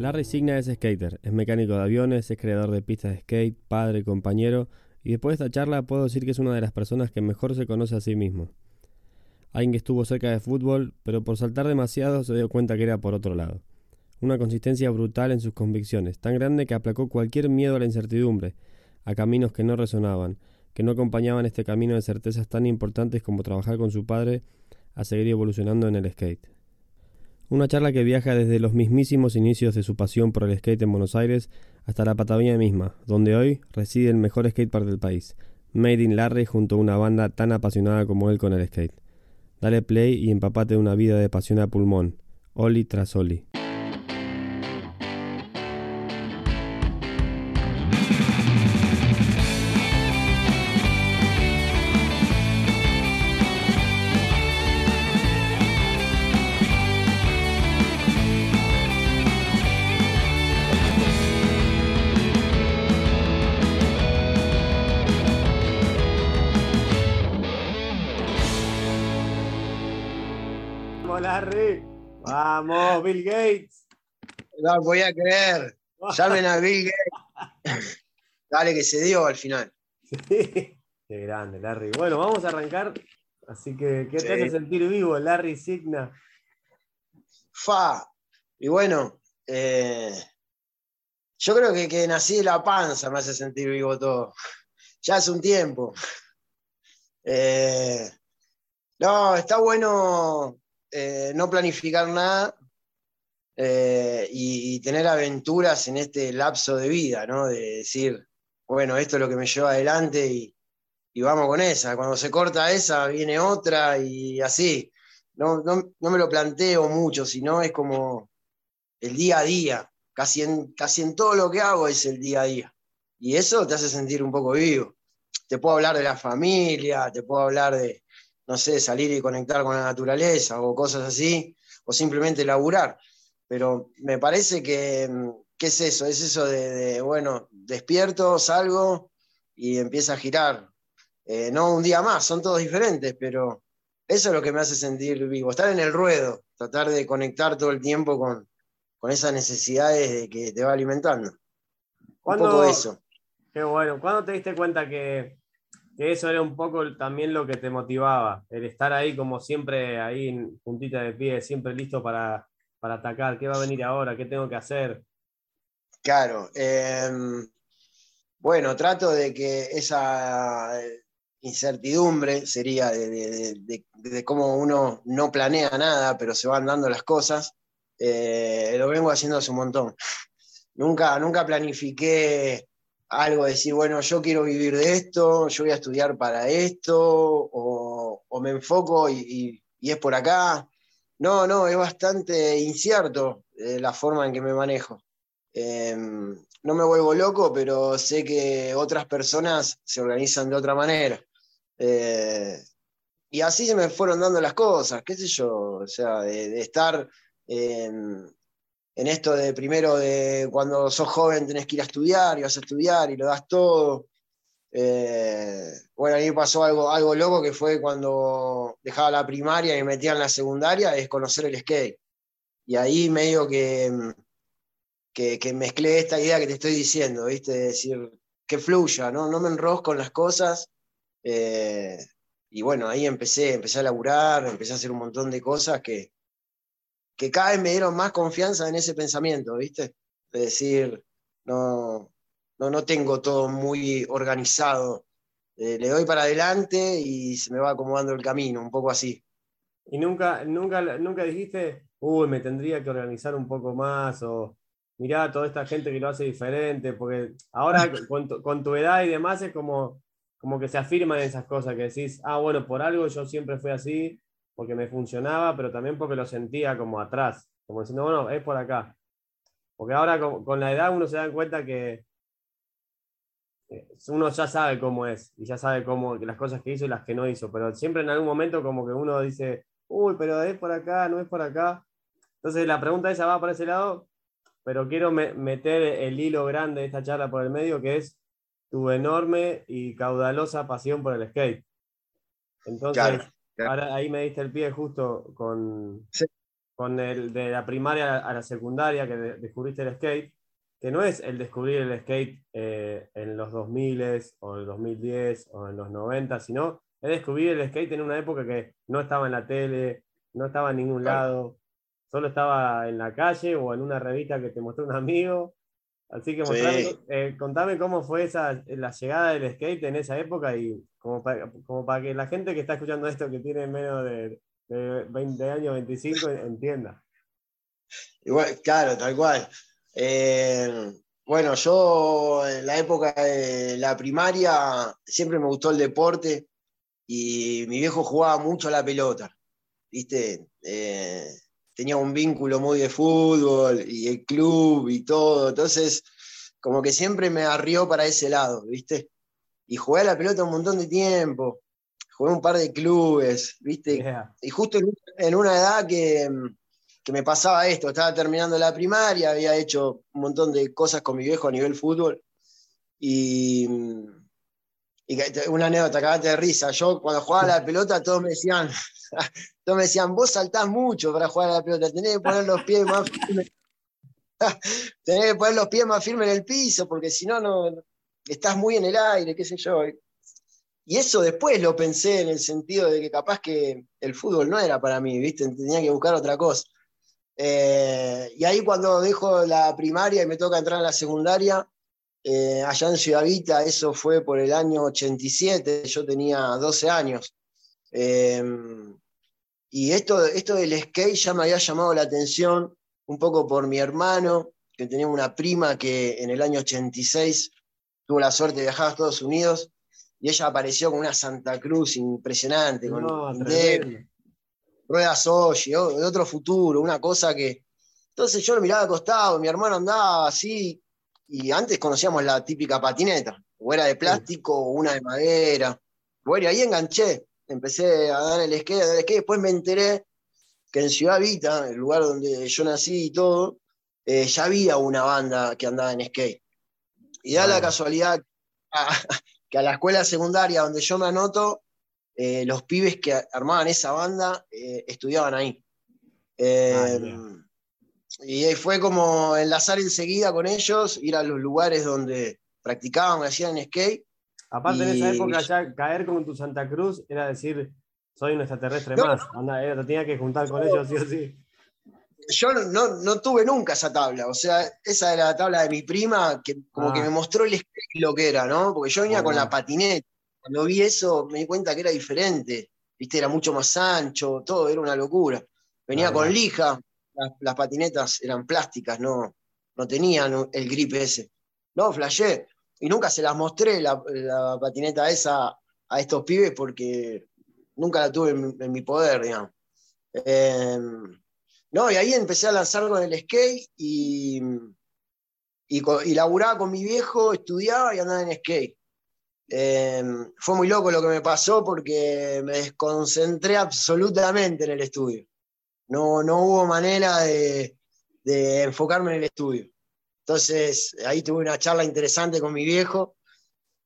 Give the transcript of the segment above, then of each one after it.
Larry Signa es skater, es mecánico de aviones, es creador de pistas de skate, padre, compañero, y después de esta charla puedo decir que es una de las personas que mejor se conoce a sí mismo. Alguien que estuvo cerca de fútbol, pero por saltar demasiado se dio cuenta que era por otro lado. Una consistencia brutal en sus convicciones, tan grande que aplacó cualquier miedo a la incertidumbre, a caminos que no resonaban, que no acompañaban este camino de certezas tan importantes como trabajar con su padre a seguir evolucionando en el skate. Una charla que viaja desde los mismísimos inicios de su pasión por el skate en Buenos Aires hasta la Patagonia misma, donde hoy reside el mejor skatepark del país, Made in Larry junto a una banda tan apasionada como él con el skate. Dale play y empapate de una vida de pasión a pulmón, Oli tras Oli. Bill Gates. No voy a creer. Llamen a Bill Gates. Dale que se dio al final. Qué grande, Larry. Bueno, vamos a arrancar. Así que, ¿qué te hace sentir vivo, Larry Signa? Fa. Y bueno, eh, yo creo que, que nací de la panza me hace sentir vivo todo. Ya hace un tiempo. Eh, no, está bueno eh, no planificar nada eh, y, tener aventuras en este lapso de vida, ¿no? De decir, bueno, esto es lo que me lleva adelante y, vamos con esa. Cuando se corta esa, viene otra y así. No, me lo planteo mucho, sino es como el día a día. Casi en, casi en todo lo que hago es el día a día. Y eso te hace sentir un poco vivo. Te puedo hablar de la familia, te puedo hablar de, no sé, salir y conectar con la naturaleza o cosas así, o simplemente laburar. Pero me parece que, ¿qué es eso? Es eso de, bueno, despierto, salgo y empieza a girar. Eh, no un día más, son todos diferentes, pero eso es lo que me hace sentir vivo, estar en el ruedo, tratar de conectar todo el tiempo con, con esas necesidades de que te va alimentando. Un poco eso. Qué bueno. ¿Cuándo te diste cuenta que, que eso era un poco también lo que te motivaba, el estar ahí como siempre, ahí en puntita de pie, siempre listo para, atacar, qué va a venir ahora, qué tengo que hacer. Claro, em, bueno, trato de que esa incertidumbre sería de, cómo uno no planea nada, pero se van dando las cosas, eh, lo vengo haciendo hace un montón. Nunca, nunca planifiqué algo, decir, bueno, yo quiero vivir de esto, yo voy a estudiar para esto, o, me enfoco y, es por acá. No, no, es bastante incierto eh, la forma en que me manejo. Em, no me vuelvo loco, pero sé que otras personas se organizan de otra manera. Eh, y así se me fueron dando las cosas, qué sé yo, o sea, de, estar en esto de primero de cuando sos joven tenés que ir a estudiar y vas a estudiar y lo das todo. Eh, bueno, a mí pasó algo, algo loco que fue cuando dejaba la primaria y me metía en la secundaria, es conocer el skate. Y ahí medio que, que, mezclé esta idea que te estoy diciendo, ¿viste? De decir, que fluya, ¿no? No me enrosco con las cosas. Eh, y bueno, ahí empecé, empecé a laburar, empecé a hacer un montón de cosas que, que cada vez me dieron más confianza en ese pensamiento, ¿viste? De decir, no, no, no tengo todo muy organizado. Eh, le doy para adelante y se me va acomodando el camino, un poco así. ¿Y nunca, nunca, nunca dijiste, uy, me tendría que organizar un poco más? O mirá, toda esta gente que lo hace diferente, porque ahora con tu, edad y demás es como, como que se afirman esas cosas, que decís, ah, bueno, por algo yo siempre fui así, porque me funcionaba, pero también porque lo sentía como atrás, como diciendo, bueno, es por acá. Porque ahora con, la edad uno se da cuenta que uno ya sabe cómo es y ya sabe cómo las cosas que hizo y las que no hizo, pero siempre en algún momento como que uno dice, uy, pero es por acá, no es por acá. Entonces la pregunta esa va para ese lado, pero quiero meter el hilo grande de esta charla por el medio, que es tu enorme y caudalosa pasión por el skate. Entonces, Ahora ahí me diste el pie justo con, con el de la primaria a la secundaria que descubriste el skate, que no es el descubrir el skate eh, en los 2000 o en el 2010 o en los 90, sino es descubrir el skate en una época que no estaba en la tele, no estaba en ningún lado, solo estaba en la calle o en una revista que te mostró un amigo. Así que eh, contame cómo fue esa, la llegada del skate en esa época y como para, como para que la gente que está escuchando esto, que tiene menos de, 20 años, 25, entienda. Igual, claro, tal cual. Eh, bueno, yo en la época de la primaria siempre me gustó el deporte y mi viejo jugaba mucho a la pelota, ¿viste? Eh, tenía un vínculo muy de fútbol y el club y todo, entonces como que siempre me arrió para ese lado, ¿viste? Y jugué a la pelota un montón de tiempo, jugué un par de clubes, ¿viste? Y justo en una edad que que me pasaba esto, estaba terminando la primaria, había hecho un montón de cosas con mi viejo a nivel fútbol y, una anécdota, cagate de risa, yo cuando jugaba la pelota todos me decían, todos me decían, vos saltás mucho para jugar a la pelota, tenés que poner los pies más firmes, tenés que poner los pies más firmes en el piso, porque si no, no, estás muy en el aire, qué sé yo. Y eso después lo pensé en el sentido de que capaz que el fútbol no era para mí, ¿viste? Tenía que buscar otra cosa. Eh, y ahí cuando dejo la primaria y me toca entrar a la secundaria, eh, allá en Ciudad Vita, eso fue por el año 87, yo tenía 12 años. Eh, y esto, esto del skate ya me había llamado la atención un poco por mi hermano, que tenía una prima que en el año 86 tuvo la suerte de viajar a Estados Unidos y ella apareció con una Santa Cruz impresionante, con ruedas hoy, de otro futuro, una cosa que. Entonces yo lo miraba acostado, mi hermano andaba así, y antes conocíamos la típica patineta, o era de plástico o una de madera. Bueno, y ahí enganché, empecé a dar el skate, a dar el skate, después me enteré que en Ciudad Vita, el lugar donde yo nací y todo, eh, ya había una banda que andaba en skate. Y da la casualidad que a la escuela secundaria donde yo me anoto, eh, los pibes que armaban esa banda eh, estudiaban ahí. Eh, y fue como enlazar enseguida con ellos, ir a los lugares donde practicaban, hacían skate. Aparte en esa época ya caer con tu Santa Cruz era decir, soy un extraterrestre más, Anda, te tenía que juntar con ellos sí o sí. Yo no, tuve nunca esa tabla, o sea, esa era la tabla de mi prima, que como que ah. me mostró el skate lo que era, ¿no? Porque yo venía con la patineta, cuando vi eso me di cuenta que era diferente, viste, era mucho más ancho, todo, era una locura. Venía con lija, las, patinetas eran plásticas, no, no tenían el grip ese. No, flashé. Y nunca se las mostré la, patineta esa a estos pibes porque nunca la tuve en, mi poder, digamos. Em, no, y ahí empecé a lanzar con el skate y, y, y laburaba con mi viejo, estudiaba y andaba en skate. Em, fue muy loco lo que me pasó porque me desconcentré absolutamente en el estudio. No, no hubo manera de, enfocarme en el estudio. Entonces, ahí tuve una charla interesante con mi viejo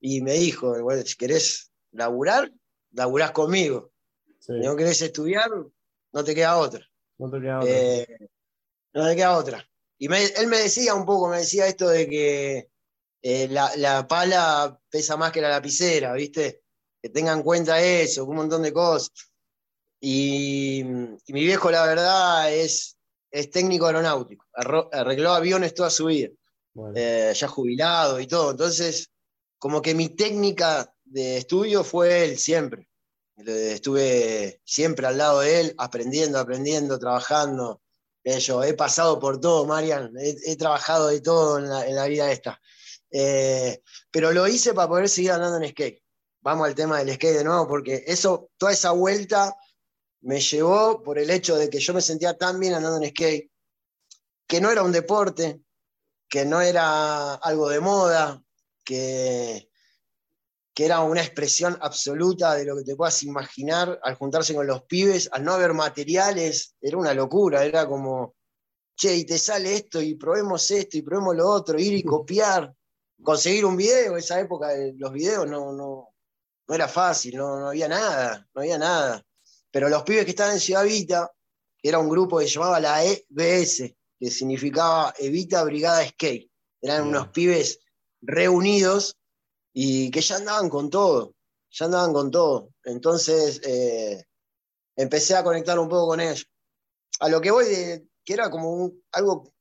y me dijo, si querés laburar, laburás conmigo. Si no querés estudiar, no te queda otra. No te queda otra. Eh, no te queda otra. Y él me decía un poco, me decía esto de que eh, la, pala pesa más que la lapicera, ¿viste? Que tengan en cuenta eso, un montón de cosas. Y, mi viejo, la verdad, es, es técnico aeronáutico, arregló aviones toda su vida, eh, ya jubilado y todo. Entonces, como que mi técnica de estudio fue él siempre. Estuve siempre al lado de él, aprendiendo, aprendiendo, trabajando. Yo he pasado por todo, Marian, he, trabajado de todo en la, en la vida esta. Eh, pero lo hice para poder seguir andando en skate. Vamos al tema del skate de nuevo, porque eso, toda esa vuelta me llevó por el hecho de que yo me sentía tan bien andando en skate, que no era un deporte, que no era algo de moda, que, que era una expresión absoluta de lo que te puedas imaginar al juntarse con los pibes, al no haber materiales, era una locura, era como, che, y te sale esto, y probemos esto, y probemos lo otro, ir y copiar conseguir un video, esa época de los videos no, no, no era fácil, no, no, había nada, no había nada. Pero los pibes que estaban en Ciudad Vita, era un grupo que se llamaba la EBS, que significaba Evita Brigada Skate. Eran unos pibes reunidos y que ya andaban con todo, ya andaban con todo. Entonces eh, empecé a conectar un poco con ellos. A lo que voy, de, que era como algo,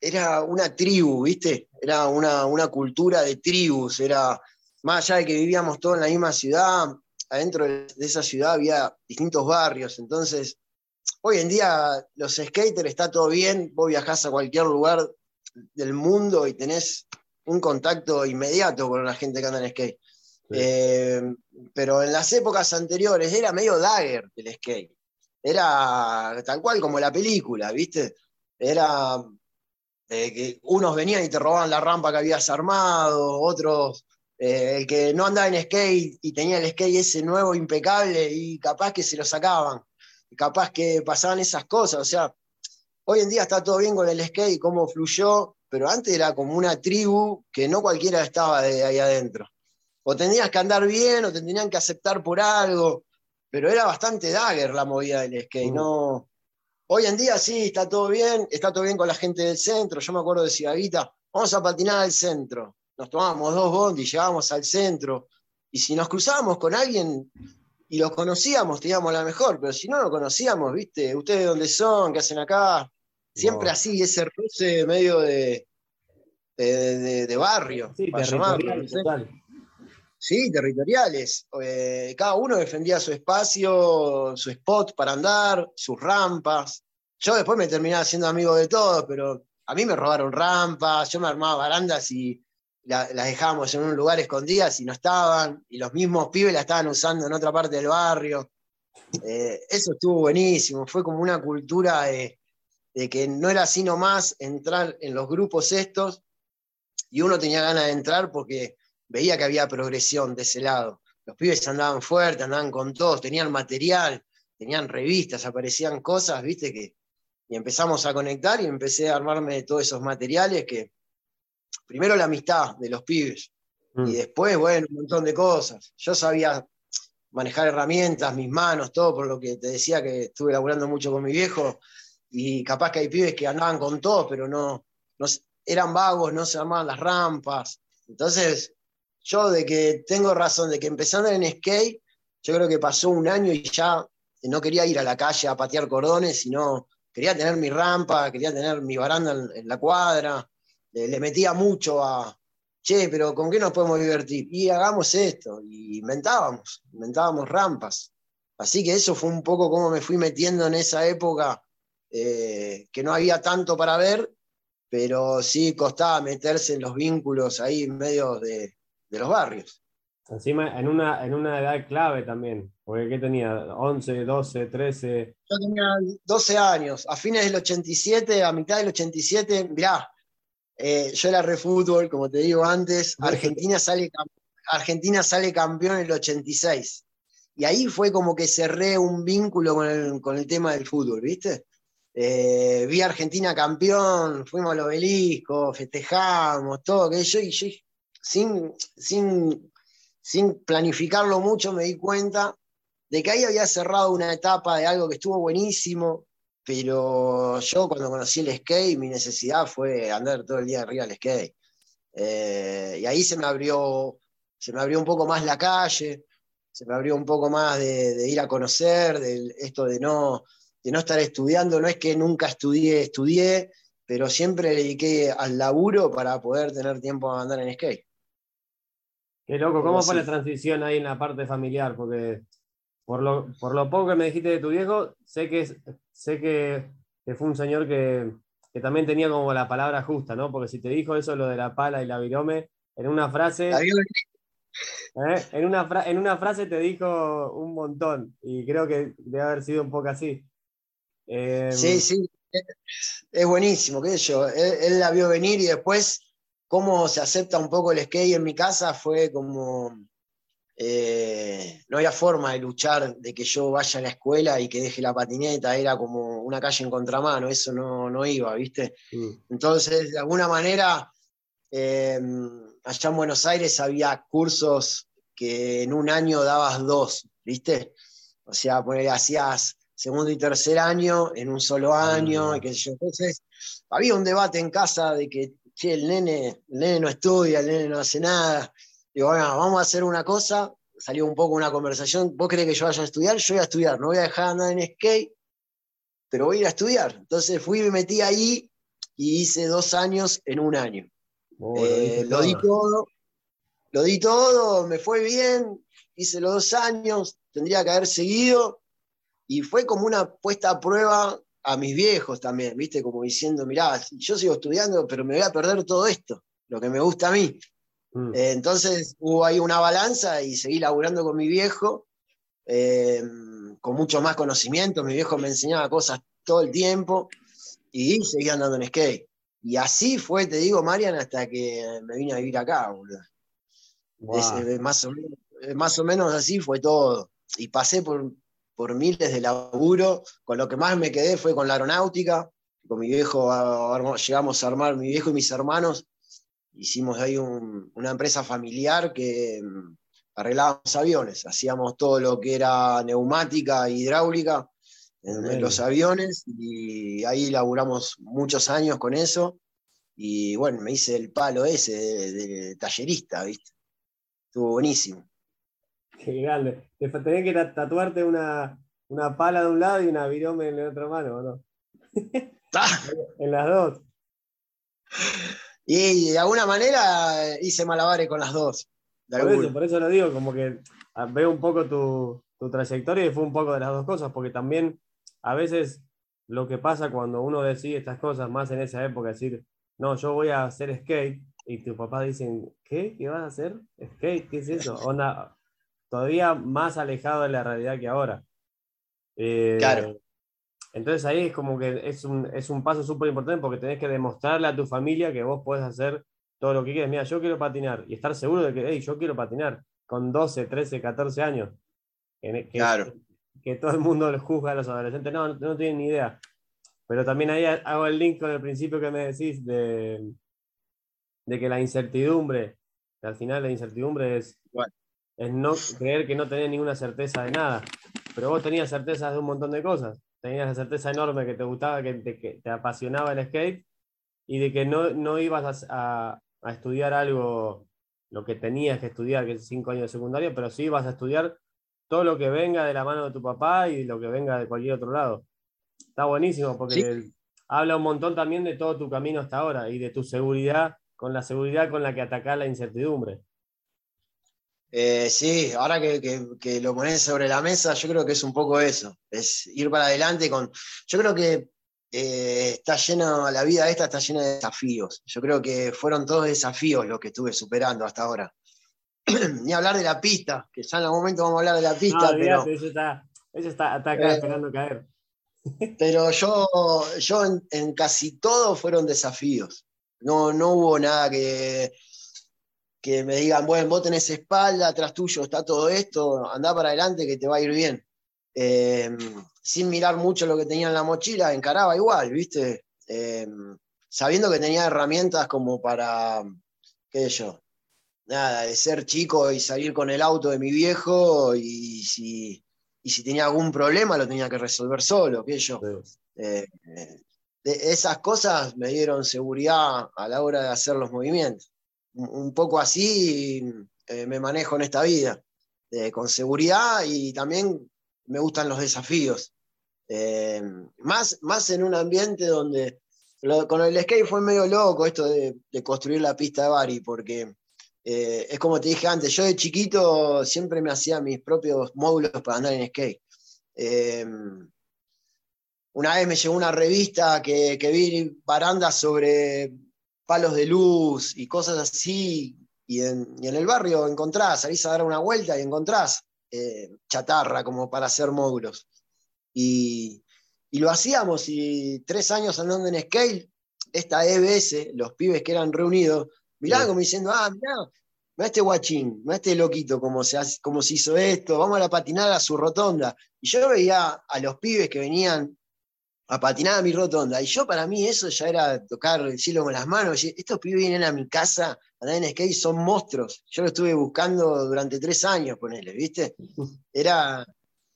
era una tribu, ¿viste? Era una, una cultura de tribus, era más allá de que vivíamos todos en la misma ciudad, adentro de esa ciudad había distintos barrios, entonces hoy en día los skaters está todo bien, vos viajás a cualquier lugar del mundo y tenés un contacto inmediato con la gente que anda en skate. Eh, pero en las épocas anteriores era medio dagger el skate. Era tal cual como la película, ¿viste? Era eh, que unos venían y te robaban la rampa que habías armado, otros eh, el que no andaba en skate y tenía el skate ese nuevo impecable y capaz que se lo sacaban, capaz que pasaban esas cosas, o sea, hoy en día está todo bien con el skate, cómo fluyó, pero antes era como una tribu que no cualquiera estaba de ahí adentro. O tenías que andar bien o te tenían que aceptar por algo, pero era bastante dagger la movida del skate, mm. no... Hoy en día sí, está todo bien, está todo bien con la gente del centro. Yo me acuerdo de Ciudadita, vamos a patinar al centro nos tomábamos dos bondis, llegábamos al centro, y si nos cruzábamos con alguien y los conocíamos, teníamos la mejor, pero si no lo conocíamos, ¿viste? ¿Ustedes dónde son? ¿Qué hacen acá? Siempre así, ese roce medio de, de, barrio, sí, Sí, territoriales. Eh, cada uno defendía su espacio, su spot para andar, sus rampas. Yo después me terminaba siendo amigo de todos, pero a mí me robaron rampas, yo me armaba barandas y las dejábamos en un lugar escondidas y no estaban, y los mismos pibes la estaban usando en otra parte del barrio. Eh, eso estuvo buenísimo, fue como una cultura de, que no era así nomás entrar en los grupos estos, y uno tenía ganas de entrar porque veía que había progresión de ese lado. Los pibes andaban fuertes, andaban con todos, tenían material, tenían revistas, aparecían cosas, viste, que, y empezamos a conectar y empecé a armarme de todos esos materiales que, primero la amistad de los pibes y mm. después, bueno, un montón de cosas. Yo sabía manejar herramientas, mis manos, todo, por lo que te decía que estuve laburando mucho con mi viejo y capaz que hay pibes que andaban con todo, pero no, no eran vagos, no se armaban las rampas. Entonces, yo de que tengo razón, de que empezando en skate, yo creo que pasó un año y ya no quería ir a la calle a patear cordones, sino quería tener mi rampa, quería tener mi baranda en la cuadra, le, metía mucho a, che, pero ¿con qué nos podemos divertir? Y hagamos esto, y inventábamos, inventábamos rampas. Así que eso fue un poco como me fui metiendo en esa época, eh, que no había tanto para ver, pero sí costaba meterse en los vínculos ahí en medio de, los barrios. Encima, en una, en una edad clave también, porque ¿qué tenía? ¿11, 12, 13? Yo tenía 12 años, a fines del 87, a mitad del 87, mirá, eh, yo era re fútbol, como te digo antes. Argentina sale, Argentina sale campeón en el 86. Y ahí fue como que cerré un vínculo con el, tema del fútbol, ¿viste? Eh, vi a Argentina campeón, fuimos al obelisco, festejamos, todo aquello, y yo, sin, sin, sin planificarlo mucho me di cuenta de que ahí había cerrado una etapa de algo que estuvo buenísimo, pero yo cuando conocí el skate, mi necesidad fue andar todo el día arriba del skate. Eh, y ahí se me abrió, se me abrió un poco más la calle, se me abrió un poco más de, ir a conocer, de esto de no, de no estar estudiando. No es que nunca estudié, estudié, pero siempre dediqué al laburo para poder tener tiempo a andar en skate. Qué loco, ¿cómo fue la transición ahí en la parte familiar? Porque por lo, por lo poco que me dijiste de tu viejo, sé que, sé que, fue un señor que, también tenía como la palabra justa, ¿no? Porque si te dijo eso, lo de la pala y la virome, en una frase. ¿eh? En, una en una frase te dijo un montón, y creo que debe haber sido un poco así. Em, sí, sí, es buenísimo, qué sé yo. Él, él, la vio venir y después, cómo se acepta un poco el skate en mi casa fue como eh, no había forma de luchar de que yo vaya a la escuela y que deje la patineta, era como una calle en contramano, eso no, iba, ¿viste? Mm. Entonces, de alguna manera, eh, allá en Buenos Aires había cursos que en un año dabas dos, ¿viste? O sea, hacías segundo y tercer año en un solo año, y qué sé yo. Entonces, había un debate en casa de que, che, el nene, el nene no estudia, el nene no hace nada. Digo, bueno, vamos a hacer una cosa, salió un poco una conversación, ¿vos crees que yo vaya a estudiar? Yo voy a estudiar, no voy a dejar de andar en skate, pero voy a ir a estudiar. Entonces fui y me metí ahí y hice dos años en un año. Oh, eh, lo, di todo, lo di todo, me fue bien, hice los dos años, tendría que haber seguido, y fue como una puesta a prueba a mis viejos también, ¿viste? Como diciendo, mirá, yo sigo estudiando, pero me voy a perder todo esto, lo que me gusta a mí. Mm. Eh, entonces hubo ahí una balanza y seguí laburando con mi viejo, eh, con mucho más conocimiento. Mi viejo me enseñaba cosas todo el tiempo y seguí andando en skate. Y así fue, te digo, Marian, hasta que me vine a vivir acá, boludo. Eh, más, o menos, más o menos así fue todo. Y pasé por, por miles de laburo. Con lo que más me quedé fue con la aeronáutica. Con mi viejo llegamos a armar, mi viejo y mis hermanos, hicimos ahí una empresa familiar que mm, arreglábamos aviones, hacíamos todo lo que era neumática, hidráulica en, los aviones y ahí laburamos muchos años con eso y bueno, me hice el palo ese de, tallerista, ¿viste? Estuvo buenísimo. Qué grande. Te tenés que tatuarte una, pala de un lado y una virome en la otra mano, no? En las dos. Y de alguna manera hice malabares con las dos. Por eso, por eso, lo digo, como que ah, veo un poco tu, tu, trayectoria y fue un poco de las dos cosas, porque también a veces lo que pasa cuando uno decide estas cosas, más en esa época, decir, no, yo voy a hacer skate, y tu papá dicen, ¿qué? ¿Qué vas a hacer? ¿Skate? ¿Qué es eso? Onda, todavía más alejado de la realidad que ahora. Eh, claro. Entonces ahí es como que es un, es un paso súper importante porque tenés que demostrarle a tu familia que vos podés hacer todo lo que quieres. Mira, yo quiero patinar y estar seguro de que, hey, yo quiero patinar con 12, 13, 14 años. Que, claro. Que, todo el mundo le juzga a los adolescentes. No, no, tienen ni idea. Pero también ahí hago el link con el principio que me decís de, de que la incertidumbre, al final la incertidumbre es, es no creer que no tenés ninguna certeza de nada. Pero vos tenías certezas de un montón de cosas tenías la certeza enorme que te gustaba, que te, que te apasionaba el skate y de que no, no ibas a, a, estudiar algo, lo que tenías que estudiar, que es cinco años de secundaria, pero sí ibas a estudiar todo lo que venga de la mano de tu papá y lo que venga de cualquier otro lado. Está buenísimo porque habla un montón también de todo tu camino hasta ahora y de tu seguridad, con la seguridad con la que atacás la incertidumbre. Eh, sí, ahora que, lo pones sobre la mesa, yo creo que es un poco eso, es ir para adelante con... Yo creo que eh, está llena, la vida esta está llena de desafíos. Yo creo que fueron todos desafíos los que estuve superando hasta ahora. Ni hablar de la pista, que ya en algún momento vamos a hablar de la pista. pero, eso está, acá eh, esperando caer. pero yo, yo en, en, casi todo fueron desafíos. No, no hubo nada que que me digan, bueno, vos tenés espalda, atrás tuyo está todo esto, anda para adelante que te va a ir bien. Em, sin mirar mucho lo que tenía en la mochila, encaraba igual, ¿viste? Em, sabiendo que tenía herramientas como para, qué sé yo, nada, de ser chico y salir con el auto de mi viejo y si, si tenía algún problema lo tenía que resolver solo, qué sé yo. Eh, esas cosas me dieron seguridad a la hora de hacer los movimientos un poco así eh, me manejo en esta vida, con seguridad y también me gustan los desafíos. Eh, más, más en un ambiente donde con el skate fue medio loco esto de, construir la pista de Bari, porque eh, es como te dije antes, yo de chiquito siempre me hacía mis propios módulos para andar en skate. una vez me llegó una revista que, que vi barandas sobre palos de luz y cosas así, y en, el barrio encontrás, salís a dar una vuelta y encontrás eh, chatarra como para hacer módulos. Y, lo hacíamos, y tres años andando en scale, esta EBS, los pibes que eran reunidos, miraban como diciendo, ah, mirá, a este guachín, a este loquito, como se, como se hizo esto, vamos a la patinar a su rotonda. Y yo veía a los pibes que venían a patinar a mi rotonda. Y yo para mí eso ya era tocar el cielo con las manos. Estos pibes vienen a mi casa a en skate, son monstruos. Yo lo estuve buscando durante tres años, ponele, ¿viste? Era,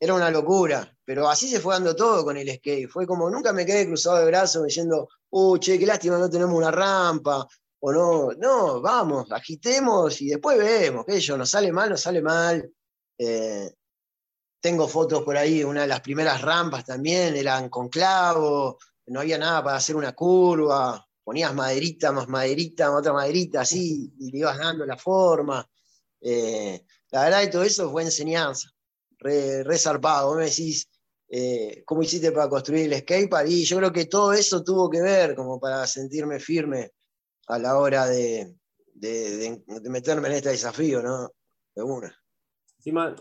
era una locura, pero así se fue dando todo con el skate. Fue como, nunca me quedé cruzado de brazos diciendo, uh, che, qué lástima, no tenemos una rampa, o no, no, vamos, agitemos y después vemos, que yo, nos sale mal, nos sale mal. Eh, tengo fotos por ahí, una de las primeras rampas también eran con clavo, no había nada para hacer una curva, ponías maderita, más maderita, más otra maderita, así, y le ibas dando la forma. Eh, la verdad, y todo eso fue enseñanza re, zarpado. me decís, eh, ¿cómo hiciste para construir el skatepark? Y yo creo que todo eso tuvo que ver como para sentirme firme a la hora de, meterme en este desafío, ¿no? De una.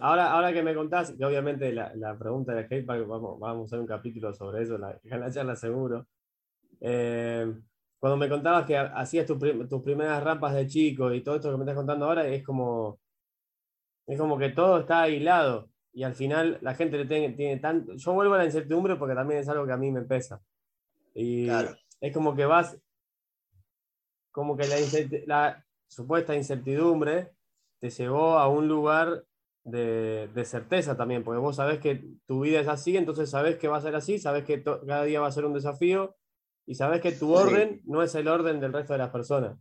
Ahora, ahora que me contás, que obviamente la, pregunta del skatepark, vamos, vamos a hacer un capítulo sobre eso, la, la charla seguro. Eh, cuando me contabas que hacías tus primeras rampas de chico y todo esto que me estás contando ahora, es como, es como que todo está aislado y al final la gente le tiene, tiene tanto... Yo vuelvo a la incertidumbre porque también es algo que a mí me pesa. Y es como que vas, como que la, la, supuesta incertidumbre te llevó a un lugar de, de, certeza también, porque vos sabés que tu vida es así, entonces sabés que va a ser así, sabés que cada día va a ser un desafío y sabés que tu orden no es el orden del resto de las personas.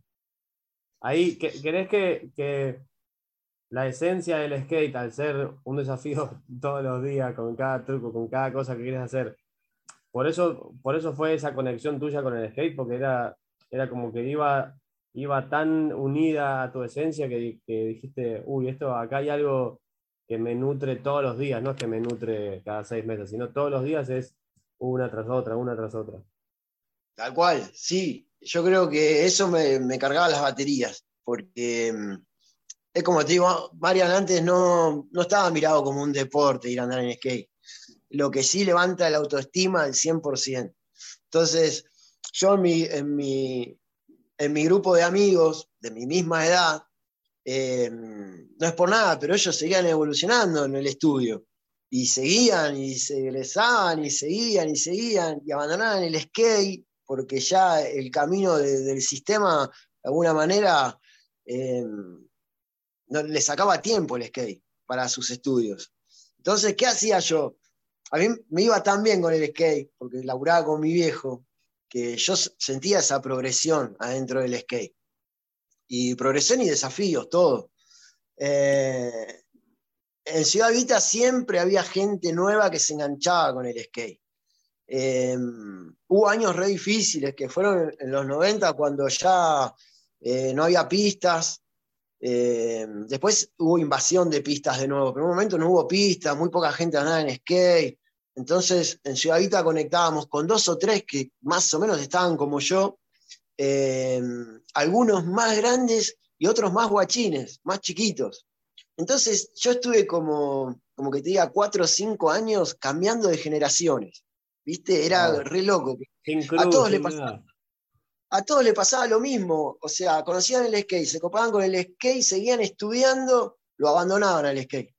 Ahí, ¿querés que, que la esencia del skate, al ser un desafío todos los días, con cada truco, con cada cosa que quieres hacer, por eso, por eso fue esa conexión tuya con el skate, porque era, era como que iba, iba tan unida a tu esencia que, dijiste, uy, esto acá hay algo que me nutre todos los días, no es que me nutre cada seis meses, sino todos los días es una tras otra, una tras otra. Tal cual, sí. Yo creo que eso me, cargaba las baterías, porque mm, es como te digo, Marian antes no, no estaba mirado como un deporte ir a andar en skate. Lo que sí levanta la autoestima al 100%. Entonces, yo en mi, en mi, en mi grupo de amigos de mi misma edad, eh, no es por nada, pero ellos seguían evolucionando en el estudio. Y seguían y se egresaban y seguían y seguían y abandonaban el skate porque ya el camino del sistema, de alguna manera, eh, no, le sacaba tiempo el skate para sus estudios. Entonces, ¿qué hacía yo? A mí me iba tan bien con el skate, porque laburaba con mi viejo, que yo sentía esa progresión adentro del skate. Y progresión y desafíos, todo. Eh, en Ciudad Vita siempre había gente nueva que se enganchaba con el skate. Eh, hubo años re difíciles que fueron en los 90 cuando ya eh, no había pistas, eh, después hubo invasión de pistas de nuevo, pero en un momento no hubo pistas, muy poca gente andaba en skate. Entonces en Ciudad Vita conectábamos con dos o tres que más o menos estaban como yo, eh, algunos más grandes y otros más guachines, más chiquitos. Entonces yo estuve como, como que te diga, cuatro o cinco años cambiando de generaciones. ¿Viste? Era re loco. a todos le pasaba a todos le pasaba lo mismo, o sea, conocían el skate, se copaban con el skate, seguían estudiando, lo abandonaban al skate.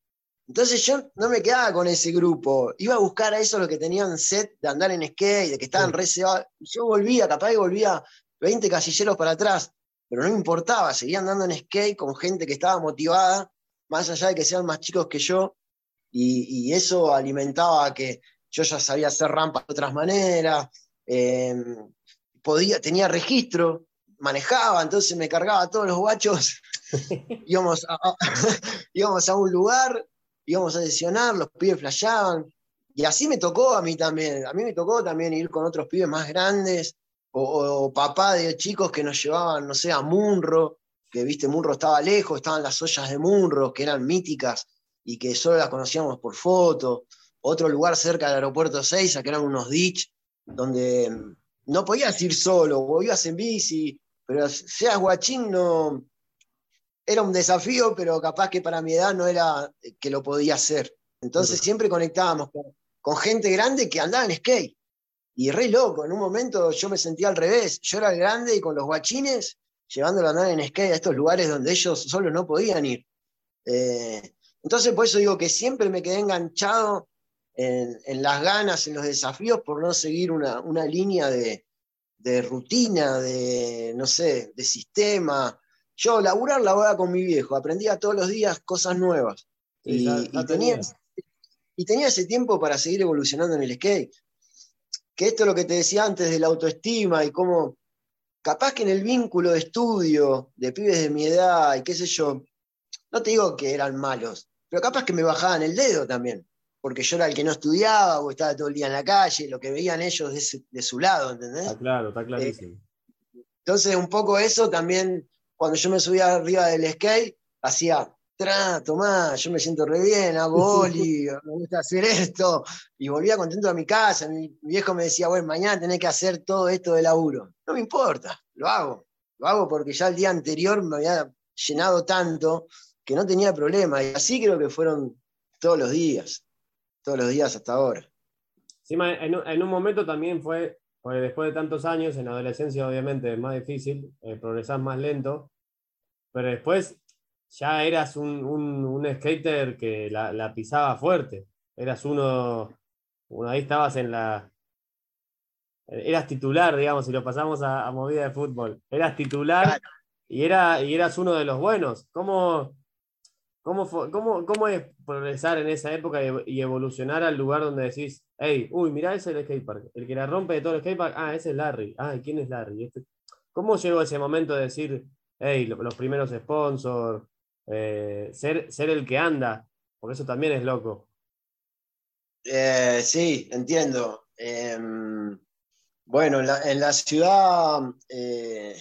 Entonces yo no me quedaba con ese grupo, iba a buscar a esos los que tenían set de andar en skate, de que estaban reservados. Yo volvía, capaz que volvía 20 casilleros para atrás, pero no me importaba, seguían andando en skate con gente que estaba motivada, más allá de que sean más chicos que yo, y, eso alimentaba que yo ya sabía hacer rampas de otras maneras. Eh, podía, tenía registro, manejaba, entonces me cargaba a todos los guachos, íbamos, a, íbamos a un lugar, íbamos a sesionar, los pibes flasheaban, y así me tocó a mí también, a mí me tocó también ir con otros pibes más grandes, o, papá de chicos que nos llevaban, no sé, a Munro, que viste, Munro estaba lejos, estaban las ollas de Munro, que eran míticas y que solo las conocíamos por foto, otro lugar cerca del aeropuerto 6, que eran unos ditch, donde no podías ir solo, o ibas en bici, pero seas guachín no. Era un desafío, pero capaz que para mi edad no era que lo podía hacer. Entonces siempre conectábamos con, gente grande que andaba en skate. Y re loco, en un momento yo me sentía al revés. Yo era el grande y con los guachines llevándolo a andar en skate a estos lugares donde ellos solo no podían ir. Eh, entonces por eso digo que siempre me quedé enganchado en, las ganas, en los desafíos, por no seguir una, línea de, rutina, de, no sé, de sistema. Yo laburar la con mi viejo, aprendía todos los días cosas nuevas. y, tenía, y tenía ese tiempo para seguir evolucionando en el skate. Que esto es lo que te decía antes de la autoestima y cómo, capaz que en el vínculo de estudio de pibes de mi edad y qué sé yo, no te digo que eran malos, pero capaz que me bajaban el dedo también, porque yo era el que no estudiaba o estaba todo el día en la calle, lo que veían ellos de, su lado, ¿entendés? Está claro, está clarísimo. Eh, entonces, un poco eso también, cuando yo me subía arriba del skate, hacía, tra, tomá, yo me siento re bien, hago boli, me gusta hacer esto, y volvía contento a mi casa. Mi, viejo me decía, bueno, mañana tenés que hacer todo esto de laburo. No me importa, lo hago. Lo hago porque ya el día anterior me había llenado tanto que no tenía problema. Y así creo que fueron todos los días, todos los días hasta ahora. Sí, en, un momento también fue, después de tantos años, en la adolescencia obviamente es más difícil, eh, progresar más lento, pero después ya eras un, skater que la, pisaba fuerte. Eras uno, uno, ahí estabas en la... Eras titular, digamos, si lo pasamos a, movida de fútbol. Eras titular y, era, y eras uno de los buenos. ¿Cómo, cómo, cómo, cómo es progresar en esa época y evolucionar al lugar donde decís, hey, uy, mirá, ese es el skatepark. El que la rompe de todo el skatepark, ah, ese es Larry. Ah, ¿quién es Larry? Este, ¿Cómo llegó ese momento de decir, hey, los primeros sponsors, eh, ser, ser el que anda, porque eso también es loco. Eh, sí, entiendo. Em, bueno, en la, ciudad eh,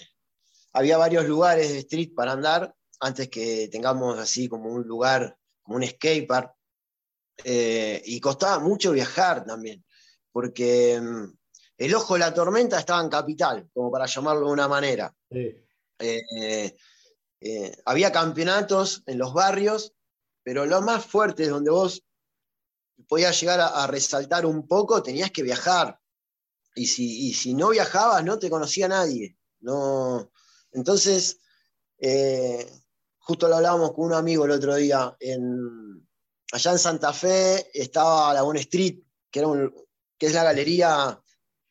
había varios lugares de street para andar antes que tengamos así como un lugar, como un skatepark. y costaba mucho viajar también, porque em, el ojo de la tormenta estaba en capital, como para llamarlo de una manera. Sí. Eh, había campeonatos en los barrios, pero lo más fuerte, donde vos podías llegar a, resaltar un poco, tenías que viajar. Y si, si, no viajabas, no te conocía nadie. No. Entonces, eh, justo lo hablábamos con un amigo el otro día, en, allá en Santa Fe estaba la One Street, que, es la galería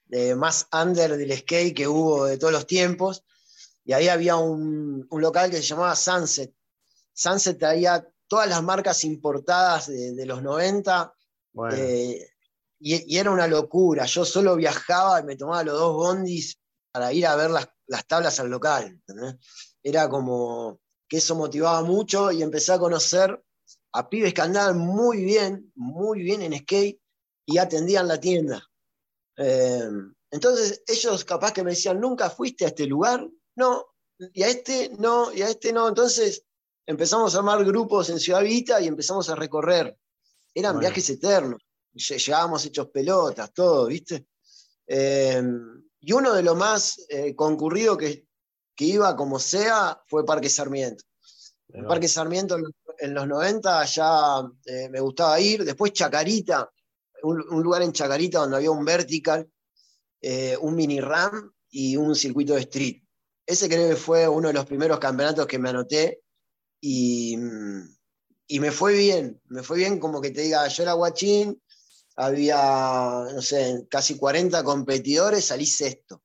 de más under del skate que hubo de todos los tiempos y ahí había un, local que se llamaba Sunset. Sunset traía todas las marcas importadas de, los 90 eh, y, era una locura. Yo solo viajaba y me tomaba los dos bondis para ir a ver las, tablas al local. Era como que eso motivaba mucho y empecé a conocer a pibes que andaban muy bien, muy bien en skate y atendían la tienda. Eh, entonces ellos capaz que me decían, ¿nunca fuiste a este lugar? No, y a este no, y a este no. Entonces empezamos a armar grupos en Ciudad Vita y empezamos a recorrer. Eran viajes eternos. Llegábamos hechos pelotas, todo, ¿viste? Em, y uno de los más eh, concurridos que, que, iba como sea fue Parque Sarmiento. El Parque Sarmiento en los, 90 ya eh, me gustaba ir. Después Chacarita, un, lugar en Chacarita donde había un vertical, eh, un mini ram y un circuito de street. Ese creo que fue uno de los primeros campeonatos que me anoté y, me fue bien, me fue bien como que te diga, yo era guachín, había, no sé, casi 40 competidores, salí sexto.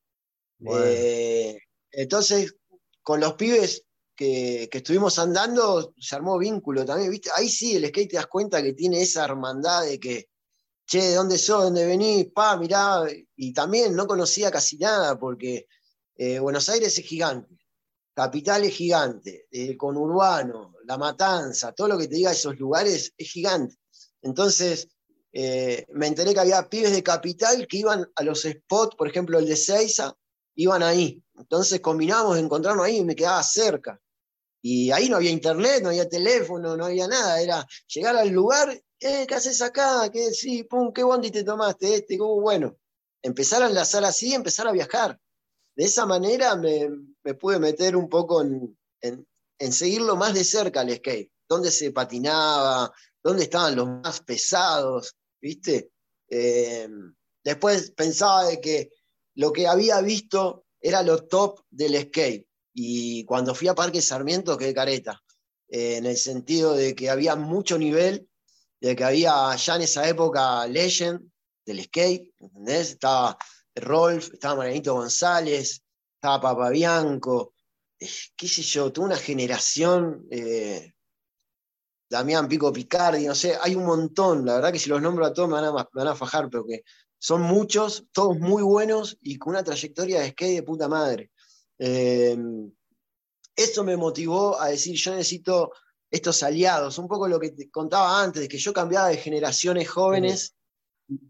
Eh, entonces, con los pibes que, estuvimos andando, se armó vínculo también, ¿viste? Ahí sí, el skate te das cuenta que tiene esa hermandad de que, che, ¿de dónde sos? ¿Dónde venís? Pa, mirá, y también no conocía casi nada porque eh, Buenos Aires es gigante, Capital es gigante, el conurbano, La Matanza, todo lo que te diga esos lugares es gigante. Entonces, eh, me enteré que había pibes de Capital que iban a los spots, por ejemplo, el de Seiza, iban ahí. Entonces combinábamos de encontrarnos ahí y me quedaba cerca. Y ahí no había internet, no había teléfono, no había nada. Era llegar al lugar, eh, ¿qué haces acá? ¿Qué, sí, pum, ¿qué bondi te tomaste? Este, ¿cómo? Bueno, empezar a enlazar así, empezar a viajar de esa manera me, pude meter un poco en, seguirlo más de cerca al skate, dónde se patinaba, dónde estaban los más pesados, ¿viste? Eh, después pensaba de que lo que había visto era lo top del skate. Y cuando fui a Parque Sarmiento quedé careta, eh, en el sentido de que había mucho nivel, de que había ya en esa época Legend del skate, ¿entendés? Estaba Rolf, estaba Marianito González, estaba Papa Bianco, eh, qué sé yo, toda una generación eh, Damián Pico Picardi, no sé, hay un montón, la verdad que si los nombro a todos me van a, fajar, pero que son muchos, todos muy buenos y con una trayectoria de skate de puta madre. Eh, eso me motivó a decir, yo necesito estos aliados, un poco lo que te contaba antes, que yo cambiaba de generaciones jóvenes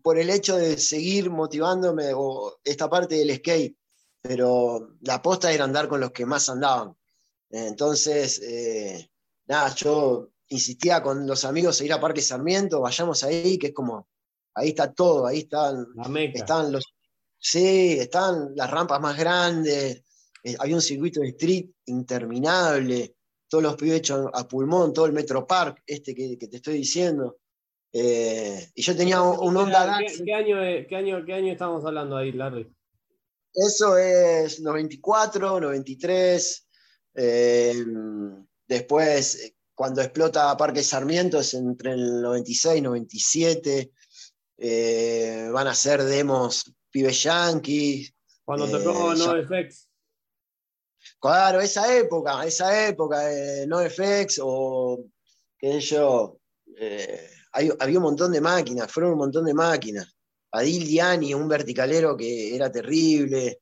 por el hecho de seguir motivándome o esta parte del skate, pero la aposta era andar con los que más andaban. Entonces, eh, nada, yo insistía con los amigos a ir a Parque Sarmiento, vayamos ahí, que es como, ahí está todo, ahí están, están los, sí, están las rampas más grandes, eh, hay un circuito de street interminable, todos los pibes hechos a pulmón, todo el Metro Park, este que, te estoy diciendo. Eh, y yo tenía un, Honda ¿Qué, año, qué, año, ¿Qué año estamos hablando ahí, Larry? Eso es 94, 93. Eh, después, cuando explota Parque Sarmiento, es entre el 96 y 97. van a ser demos Pibe Yankees. Cuando tocó No Effects. Claro, esa época, esa época de NoFX o qué sé yo, eh, había un montón de máquinas, fueron un montón de máquinas. Adil Diani, un verticalero que era terrible,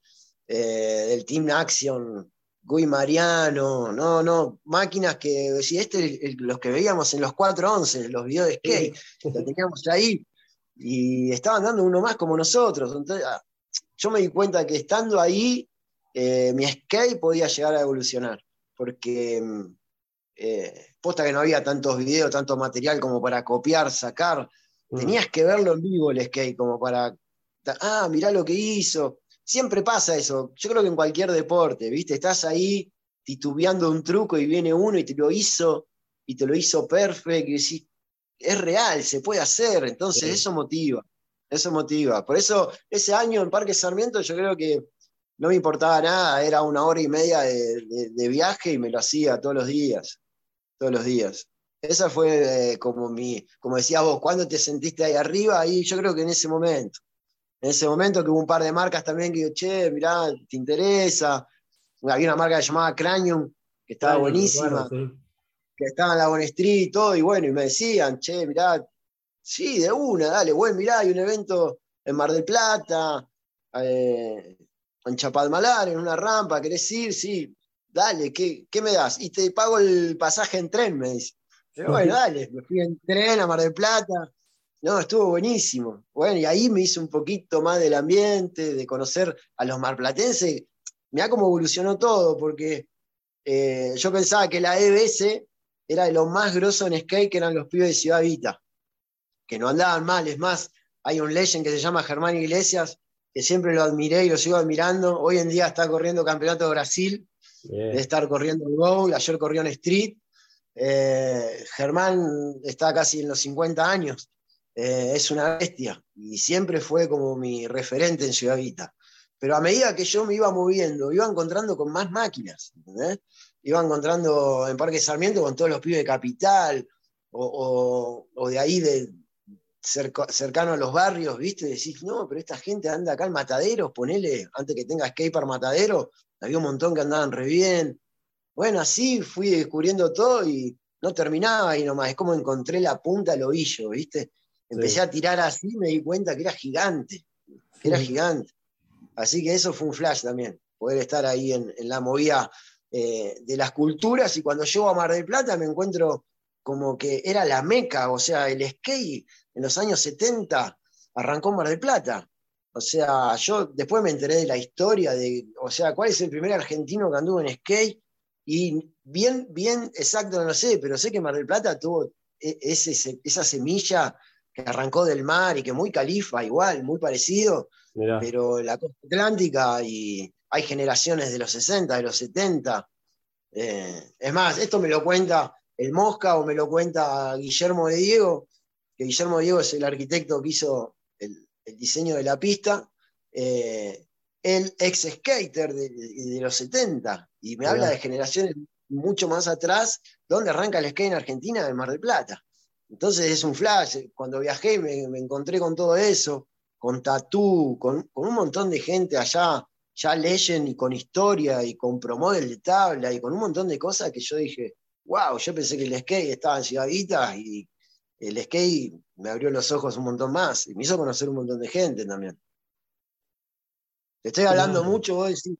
eh, del Team Action, Guy Mariano, no, no, máquinas que, si este los que veíamos en los 411, los videos de skate, los teníamos ahí, y estaban dando uno más como nosotros. Entonces, ah, yo me di cuenta que estando ahí eh, mi skate podía llegar a evolucionar, porque mm, eh, posta que no había tantos videos, tanto material como para copiar, sacar, mm. tenías que verlo en vivo el skate, como para, ah, mirá lo que hizo. Siempre pasa eso, yo creo que en cualquier deporte, ¿viste? Estás ahí titubeando un truco y viene uno y te lo hizo, y te lo hizo perfecto, y decís, es real, se puede hacer, entonces eso motiva, eso motiva. Por eso ese año en Parque Sarmiento yo creo que no me importaba nada, era una hora y media de, viaje y me lo hacía todos los días, todos los días. Esa fue eh, como mi, como decías vos, ¿cuándo te sentiste ahí arriba? Ahí yo creo que en ese momento. En ese momento que hubo un par de marcas también que digo, che, mirá, te interesa. Había una marca llamada Cranium, que estaba buenísima, que estaba en la Bon Street y todo, y bueno, y me decían, che, mirá, sí, de una, dale, bueno, mirá, hay un evento en Mar del Plata, eh, en Chapalmalar, en una rampa, ¿querés ir? Sí, dale, ¿qué, ¿qué, me das? Y te pago el pasaje en tren, me dice. bueno, dale, me fui en tren a Mar del Plata. No, estuvo buenísimo. Bueno, y ahí me hice un poquito más del ambiente, de conocer a los marplatenses. Mirá cómo evolucionó todo, porque eh, yo pensaba que la EBS era de lo más grosso en skate, que eran los pibes de Ciudad Vita, que no andaban mal. Es más, hay un legend que se llama Germán Iglesias, que siempre lo admiré y lo sigo admirando. Hoy en día está corriendo Campeonato de Brasil, de estar corriendo en Go, ayer corrió en Street. Eh, Germán está casi en los 50 años, eh, es una bestia y siempre fue como mi referente en Ciudad Vita. Pero a medida que yo me iba moviendo, iba encontrando con más máquinas, Iba encontrando en Parque Sarmiento con todos los pibes de Capital o de ahí de, cercano a los barrios, ¿viste? Decís, no, pero esta gente anda acá en Matadero, ponele, antes que tenga skatepark Matadero, había un montón que andaban re bien. Bueno, así fui descubriendo todo y no terminaba ahí nomás, es como encontré la punta del ovillo, ¿viste? Empecé a tirar así y me di cuenta que era gigante, que era gigante. Así que eso fue un flash también, poder estar ahí en, la movida eh, de las culturas y cuando llego a Mar del Plata me encuentro como que era la meca, o sea, el skate en los años 70 arrancó Mar del Plata. O sea, yo después me enteré de la historia de, o sea, cuál es el primer argentino que anduvo en skate. Y bien, bien exacto no lo sé, pero sé que Mar del Plata tuvo e, ese, esa semilla que arrancó del mar y que muy califa, igual, muy parecido, pero la costa atlántica y hay generaciones de los 60, de los 70. Eh, es más, esto me lo cuenta el Mosca o me lo cuenta Guillermo de Diego, que Guillermo Diego es el arquitecto que hizo el, diseño de la pista, eh, el ex skater de, los 70, y me habla de generaciones mucho más atrás, donde arranca el skate en Argentina, de Mar del Plata. Entonces es un flash, cuando viajé me, encontré con todo eso, con Tatú, con, un montón de gente allá, ya leyen y con historia y con promodel de tabla y con un montón de cosas que yo dije, wow, yo pensé que el skate estaba en Ciudad y el skate me abrió los ojos un montón más y me hizo conocer un montón de gente también. Te estoy hablando mucho, vos decís.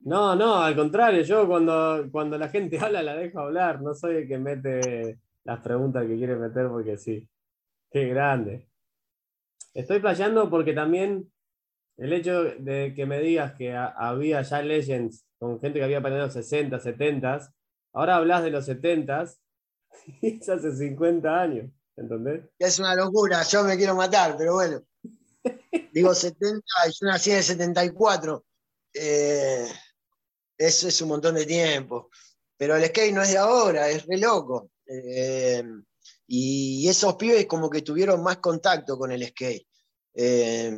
No, no, al contrario, yo cuando, cuando la gente habla la dejo hablar, no soy el que mete las preguntas que quiere meter porque sí. Qué grande. Estoy playando porque también el hecho de que me digas que había ya Legends con gente que había peleado en los 60, 70, ahora hablas de los 70 y es hace 50 años, ¿entendés? Es una locura, yo me quiero matar, pero bueno. Digo 70, yo nací en el 74. Eh, eso es un montón de tiempo. Pero el skate no es de ahora, es re loco. Eh, y esos pibes como que tuvieron más contacto con el skate. Eh,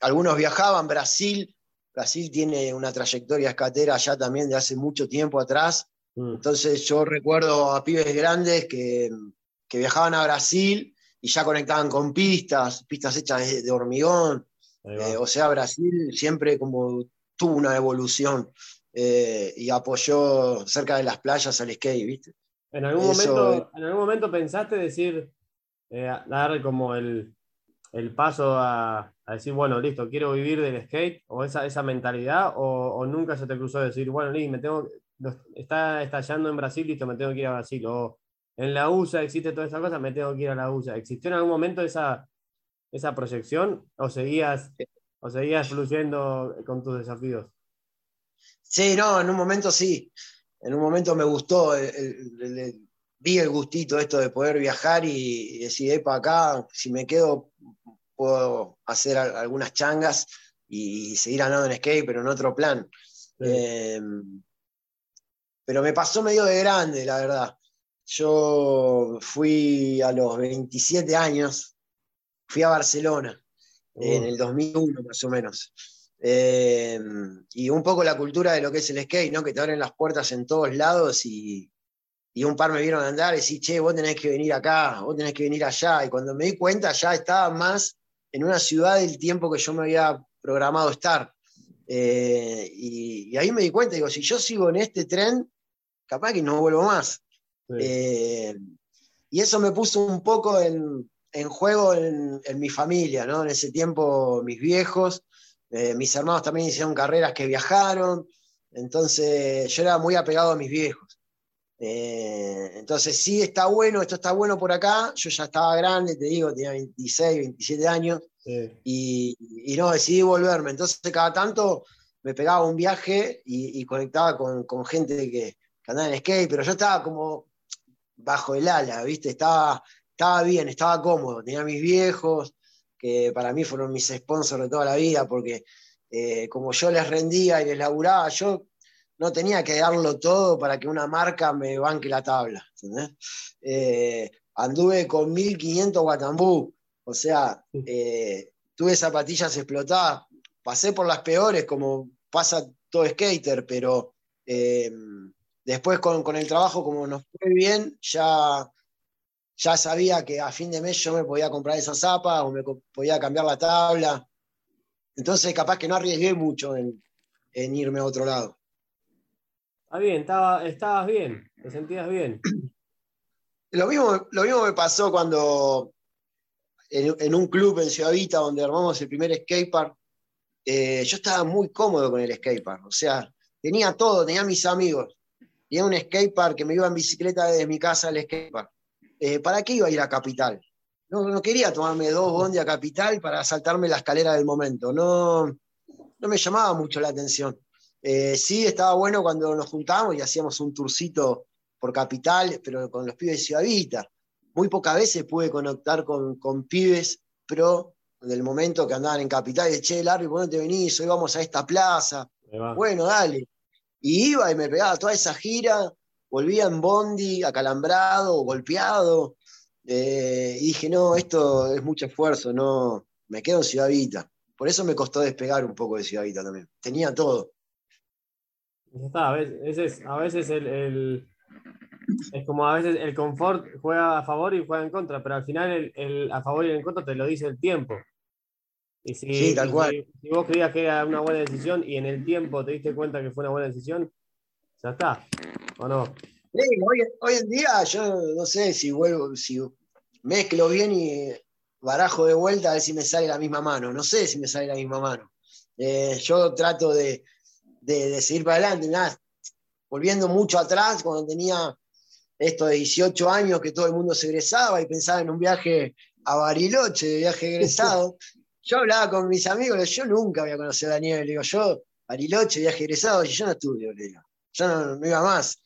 algunos viajaban, Brasil, Brasil tiene una trayectoria escatera ya también de hace mucho tiempo atrás. Mm. Entonces yo recuerdo a pibes grandes que, viajaban a Brasil y ya conectaban con pistas, pistas hechas de, hormigón. Eh, o sea, Brasil siempre como tuvo una evolución eh, y apoyó cerca de las playas al skate, ¿viste? ¿En algún, momento, ¿en algún momento pensaste decir, dar como el, el paso a, decir, bueno, listo, quiero vivir del skate, o esa, esa mentalidad, o, nunca se te cruzó decir, bueno, me tengo, está estallando en Brasil, listo, me tengo que ir a Brasil, o en la USA existe toda esa cosa, me tengo que ir a la USA. ¿Existió en algún momento esa, esa proyección, o seguías, o seguías fluyendo con tus desafíos? Sí, no, en un momento sí. En un momento me gustó, vi el gustito esto de poder viajar y, decir, para acá, si me quedo puedo hacer algunas changas y seguir andando en skate, pero en otro plan. Em, pero me pasó medio de grande, la verdad. Yo fui a los 27 años, fui a Barcelona, en el 2001 más o menos. Em, y un poco la cultura de lo que es el skate, ¿no? que te abren las puertas en todos lados y, y un par me vieron andar y decir, che, vos tenés que venir acá, vos tenés que venir allá. Y cuando me di cuenta ya estaba más en una ciudad del tiempo que yo me había programado estar. Eh, y, ahí me di cuenta, digo, si yo sigo en este tren, capaz que no vuelvo más. Eh, y eso me puso un poco en, juego en, mi familia, ¿no? En ese tiempo mis viejos, eh, mis hermanos también hicieron carreras que viajaron, entonces yo era muy apegado a mis viejos. Eh, entonces, sí está bueno, esto está bueno por acá. Yo ya estaba grande, te digo, tenía 26, 27 años y, no, decidí volverme. Entonces, cada tanto me pegaba un viaje y, conectaba con, gente que, andaba en skate, pero yo estaba como bajo el ala, ¿viste? Estaba, estaba bien, estaba cómodo. Tenía mis viejos, que para mí fueron mis sponsors de toda la vida, porque eh, como yo les rendía y les laburaba, yo no tenía que darlo todo para que una marca me banque la tabla. Eh, anduve con 1500 Guatambú, o sea, eh, tuve zapatillas explotadas, pasé por las peores como pasa todo skater, pero eh, después con, el trabajo, como nos fue bien, ya, ya sabía que a fin de mes yo me podía comprar esa zapa o me podía cambiar la tabla. Entonces, capaz que no arriesgué mucho en irme a otro lado. Ah, bien, estaba, estabas bien, te sentías bien. Lo mismo, lo mismo me pasó cuando en, un club en Ciudad Vita, donde armamos el primer skatepark, eh, yo estaba muy cómodo con el skatepark. O sea, tenía todo, tenía mis amigos. Tenía un skatepark que me iba en bicicleta desde mi casa al skatepark. Eh, ¿Para qué iba a ir a Capital? No, no quería tomarme dos bondi a Capital para saltarme la escalera del momento. No, no me llamaba mucho la atención. Eh, sí, estaba bueno cuando nos juntábamos y hacíamos un tourcito por capital, pero con los pibes de Ciudad Muy pocas veces pude conectar con, pibes pro del momento que andaban en capital y de, che, Larry, ¿por dónde te venís? Hoy vamos a esta plaza. Bueno, dale. Y iba y me pegaba toda esa gira, volvía en bondi, acalambrado, golpeado. Eh, y dije, no, esto es mucho esfuerzo, no, me quedo en Ciudad Por eso me costó despegar un poco de Ciudad también. Tenía todo a veces, a veces el, es como a veces el confort juega a favor y juega en contra, pero al final el, a favor y en contra te lo dice el tiempo. Y si, sí, tal cual. Si, vos creías que era una buena decisión y en el tiempo te diste cuenta que fue una buena decisión, ya está. ¿O no? hoy, en día yo no sé si vuelvo, si mezclo bien y barajo de vuelta a ver si me sale la misma mano. No sé si me sale la misma mano. Eh, yo trato de, seguir para adelante. Nada, volviendo mucho atrás, cuando tenía esto de 18 años, que todo el mundo se egresaba y pensaba en un viaje a Bariloche, de viaje egresado. yo hablaba con mis amigos, yo nunca voy a conocer a Daniel. Le digo, yo, Bariloche, viaje egresado, y yo no estudio, le digo. Yo no, iba más.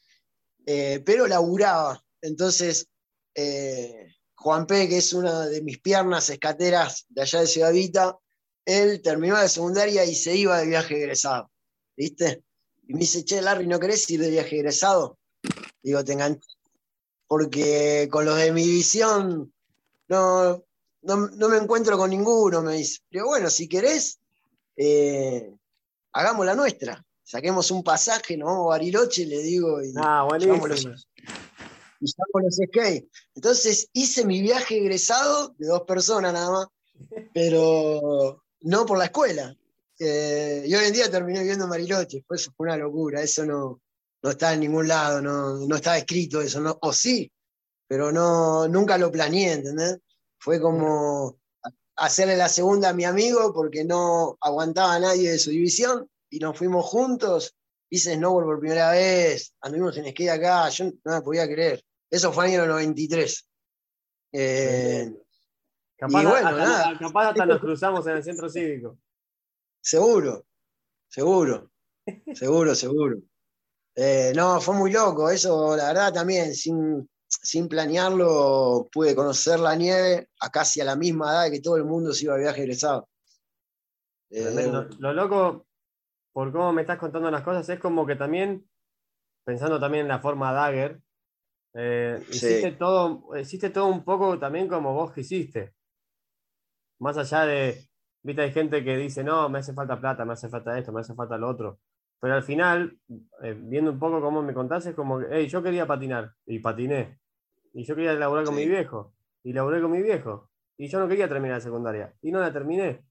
Eh, pero laburaba. Entonces, eh, Juan P., que es una de mis piernas escateras de allá de Ciudad Vita, él terminó la secundaria y se iba de viaje egresado. ¿Viste? Y me dice, che, Larry, ¿no querés ir de viaje egresado? Digo, te enganché. Porque con los de mi visión no, no, me encuentro con ninguno, me dice. Pero bueno, si querés, eh, hagamos la nuestra. Saquemos un pasaje, nos vamos a Bariloche, le digo, y ah, los, y los skate. Entonces hice mi viaje egresado de dos personas nada más, pero no por la escuela. Eh, y hoy en día terminé viviendo en Bariloche, fue, fue una locura, eso no, no está en ningún lado, no, no está escrito eso, no, o sí, pero no, nunca lo planeé, ¿entendés? Fue como hacerle la segunda a mi amigo porque no aguantaba a nadie de su división y nos fuimos juntos. Hice snowboard por primera vez, anduvimos en skate acá, yo no me podía creer. Eso fue en el año 93. Eh, capaz, y bueno, nada. capaz hasta nos cruzamos en el centro cívico. Seguro, seguro, seguro, seguro. Eh, no, fue muy loco, eso la verdad también, sin, sin planearlo, pude conocer la nieve a casi a la misma edad que todo el mundo se iba a viaje egresado. Eh, lo, loco, por cómo me estás contando las cosas, es como que también, pensando también en la forma Dagger, eh, hiciste, todo, hiciste todo un poco también como vos quisiste. Más allá de, viste, hay gente que dice, no, me hace falta plata, me hace falta esto, me hace falta lo otro. Pero al final, eh, viendo un poco cómo me contaste, es como, hey, yo quería patinar y patiné. Y yo quería laburar con mi viejo. Y laburé con mi viejo. Y yo no quería terminar la secundaria. Y no la terminé.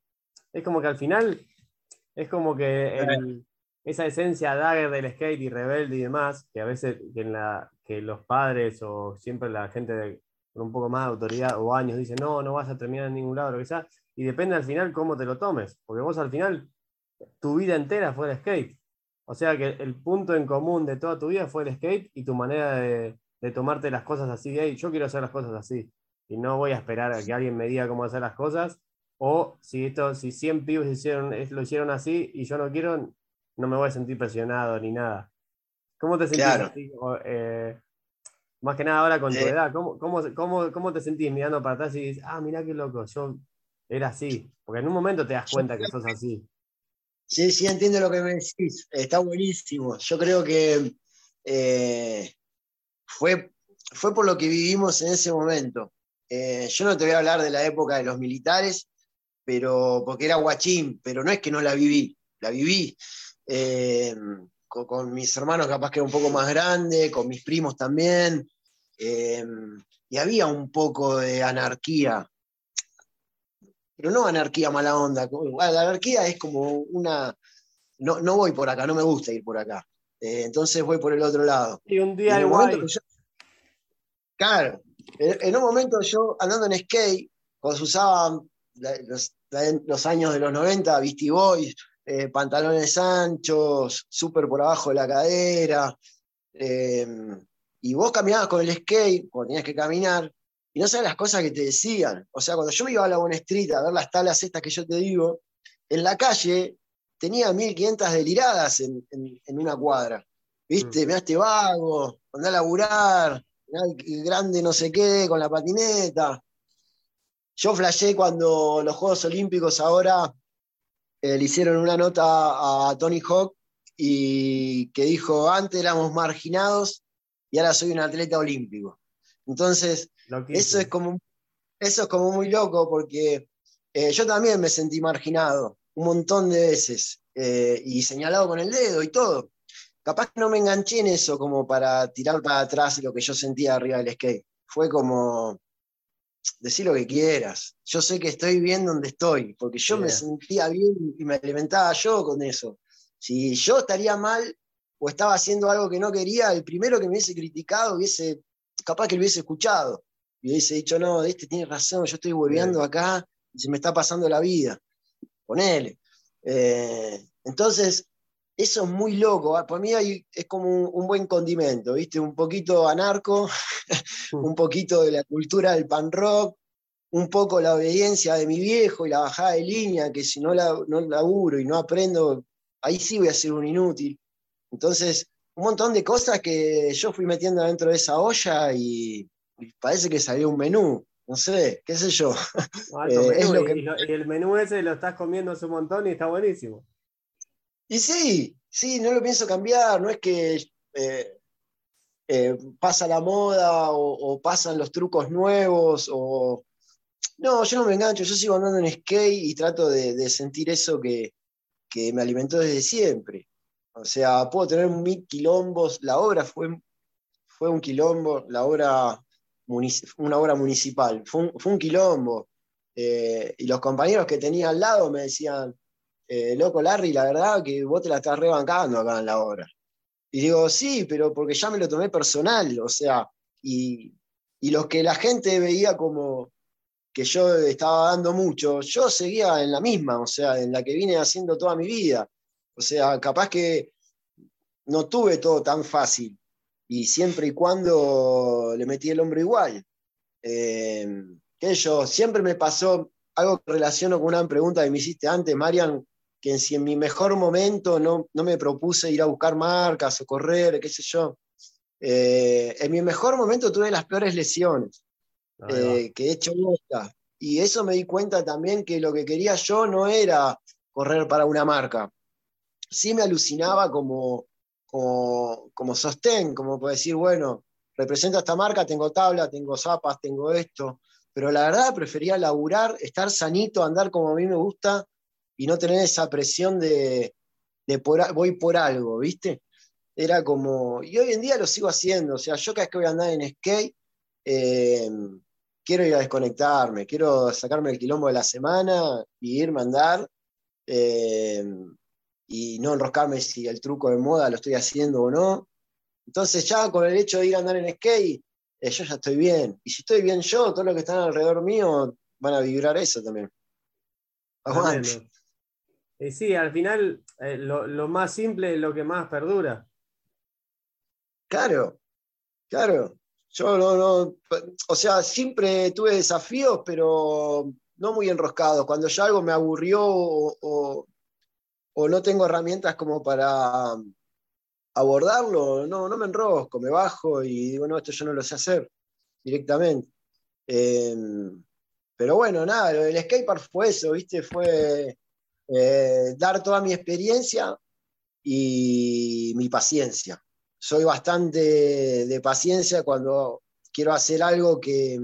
Es como que al final, es como que esa esencia dagger del skate y rebelde y demás, que a veces que, en la, que los padres o siempre la gente con un poco más de autoridad o años dicen, no, no vas a terminar en ningún lado, lo que sea. Y depende al final cómo te lo tomes. Porque vos al final, tu vida entera fue el skate. O sea que el punto en común de toda tu vida fue el skate y tu manera de, de tomarte las cosas así, hey, yo quiero hacer las cosas así, y no voy a esperar a que alguien me diga cómo hacer las cosas, o si, esto, si 100 pibes hicieron, lo hicieron así y yo no quiero, no me voy a sentir presionado ni nada. ¿Cómo te sentís eh, más que nada ahora con tu eh. edad, ¿cómo, cómo, te sentís mirando para atrás y dices, ah, mira qué loco, yo era así? Porque en un momento te das cuenta que sos así. Sí, sí, entiendo lo que me decís. Está buenísimo. Yo creo que eh, fue, fue por lo que vivimos en ese momento. Eh, yo no te voy a hablar de la época de los militares, pero porque era guachín, pero no es que no la viví, la viví. Eh, con, mis hermanos capaz que era un poco más grande, con mis primos también, eh, y había un poco de anarquía, pero no anarquía mala onda, la anarquía es como una, no, no voy por acá, no me gusta ir por acá, eh, entonces voy por el otro lado. Y un día Claro, en un momento yo andando en skate, cuando se usaban los, años de los 90, Beastie Boys, eh, pantalones anchos, súper por abajo de la cadera, eh, y vos caminabas con el skate, cuando tenías que caminar, y no sabes las cosas que te decían. O sea, cuando yo me iba a la Buena Street a ver las tablas estas que yo te digo, en la calle tenía 1500 deliradas en, una cuadra. ¿Viste? Mm. Mirá este vago, andá a laburar, el grande no sé qué, con la patineta. Yo flashé cuando los Juegos Olímpicos ahora eh, le hicieron una nota a Tony Hawk y que dijo, antes éramos marginados y ahora soy un atleta olímpico. Entonces, eso es, como, eso es como muy loco porque eh, yo también me sentí marginado un montón de veces eh, y señalado con el dedo y todo. Capaz que no me enganché en eso como para tirar para atrás lo que yo sentía arriba del skate. Fue como decir lo que quieras. Yo sé que estoy bien donde estoy, porque yo me sentía bien y me alimentaba yo con eso. Si yo estaría mal o estaba haciendo algo que no quería, el primero que me hubiese criticado, hubiese, capaz que lo hubiese escuchado, y hubiese dicho, no, este tiene razón, yo estoy volviendo acá y se me está pasando la vida. Ponele. Eh, entonces, eso es muy loco. ¿ah? Para mí es como un, buen condimento, ¿viste? Un poquito anarco, un poquito de la cultura del pan rock, un poco la obediencia de mi viejo y la bajada de línea, que si no, la, no y no aprendo, ahí sí voy a ser un inútil. Entonces, un montón de cosas que yo fui metiendo dentro de esa olla y, parece que salió un menú. No sé, qué sé yo. Eh, y, el menú ese lo estás comiendo hace un montón y está buenísimo. Y sí, sí, no lo pienso cambiar, no es que eh, eh, pasa la moda o, pasan los trucos nuevos o... No, yo no me engancho, yo sigo andando en skate y trato de, sentir eso que, me alimentó desde siempre. O sea, puedo tener mil quilombos, la obra fue, fue un quilombo, la obra, una obra municipal, fue un, quilombo. Eh, y los compañeros que tenía al lado me decían, eh, loco Larry, la verdad que vos te la estás rebancando acá en la obra. Y digo, sí, pero porque ya me lo tomé personal, o sea, y, y los que la gente veía como que yo estaba dando mucho, yo seguía en la misma, o sea, en la que vine haciendo toda mi vida. O sea, capaz que no tuve todo tan fácil y siempre y cuando le metí el hombro igual. Eh, que yo, siempre me pasó algo que relaciono con una pregunta que me hiciste antes, Marian, que si en mi mejor momento no, no me propuse ir a buscar marcas o correr, qué sé yo, eh, en mi mejor momento tuve las peores lesiones, eh, que he hecho nota. Y eso me di cuenta también que lo que quería yo no era correr para una marca. Sí me alucinaba como, como, como sostén, como puedo decir, bueno, represento a esta marca, tengo tabla, tengo zapas, tengo esto, pero la verdad prefería laburar, estar sanito, andar como a mí me gusta y no tener esa presión de, voy por algo, ¿viste? Era como, y hoy en día lo sigo haciendo, o sea, yo cada vez que voy a andar en skate, eh, quiero ir a desconectarme, quiero sacarme el quilombo de la semana y irme a andar eh, y no enroscarme si el truco de moda lo estoy haciendo o no. Entonces ya con el hecho de ir a andar en skate, eh, yo ya estoy bien. Y si estoy bien yo, todos los que están alrededor mío van a vibrar eso también. Y sí, al final eh, lo, más simple es lo que más perdura. Claro, claro. Yo no, no, o sea, siempre tuve desafíos, pero no muy enroscados. Cuando ya algo me aburrió o, no tengo herramientas como para abordarlo, no, no me enrosco, me bajo y digo, no, esto yo no lo sé hacer directamente. Em, pero bueno, nada, el skatepark fue eso, ¿viste? Fue eh, dar toda mi experiencia y mi paciencia. Soy bastante de paciencia cuando quiero hacer algo que,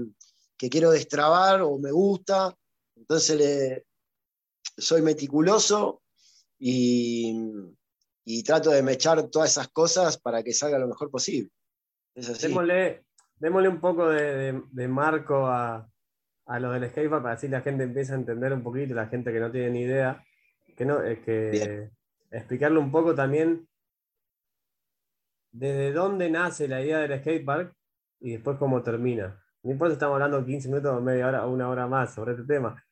quiero destrabar o me gusta. Entonces soy meticuloso y, trato de mechar todas esas cosas para que salga lo mejor posible. Démosle, un poco de, marco a, lo del skatepark para así la gente empiece a entender un poquito, la gente que no tiene ni idea que no, es que explicarle un poco también desde dónde nace la idea del skatepark y después cómo termina. No importa si estamos hablando 15 minutos media hora o una hora más sobre este tema.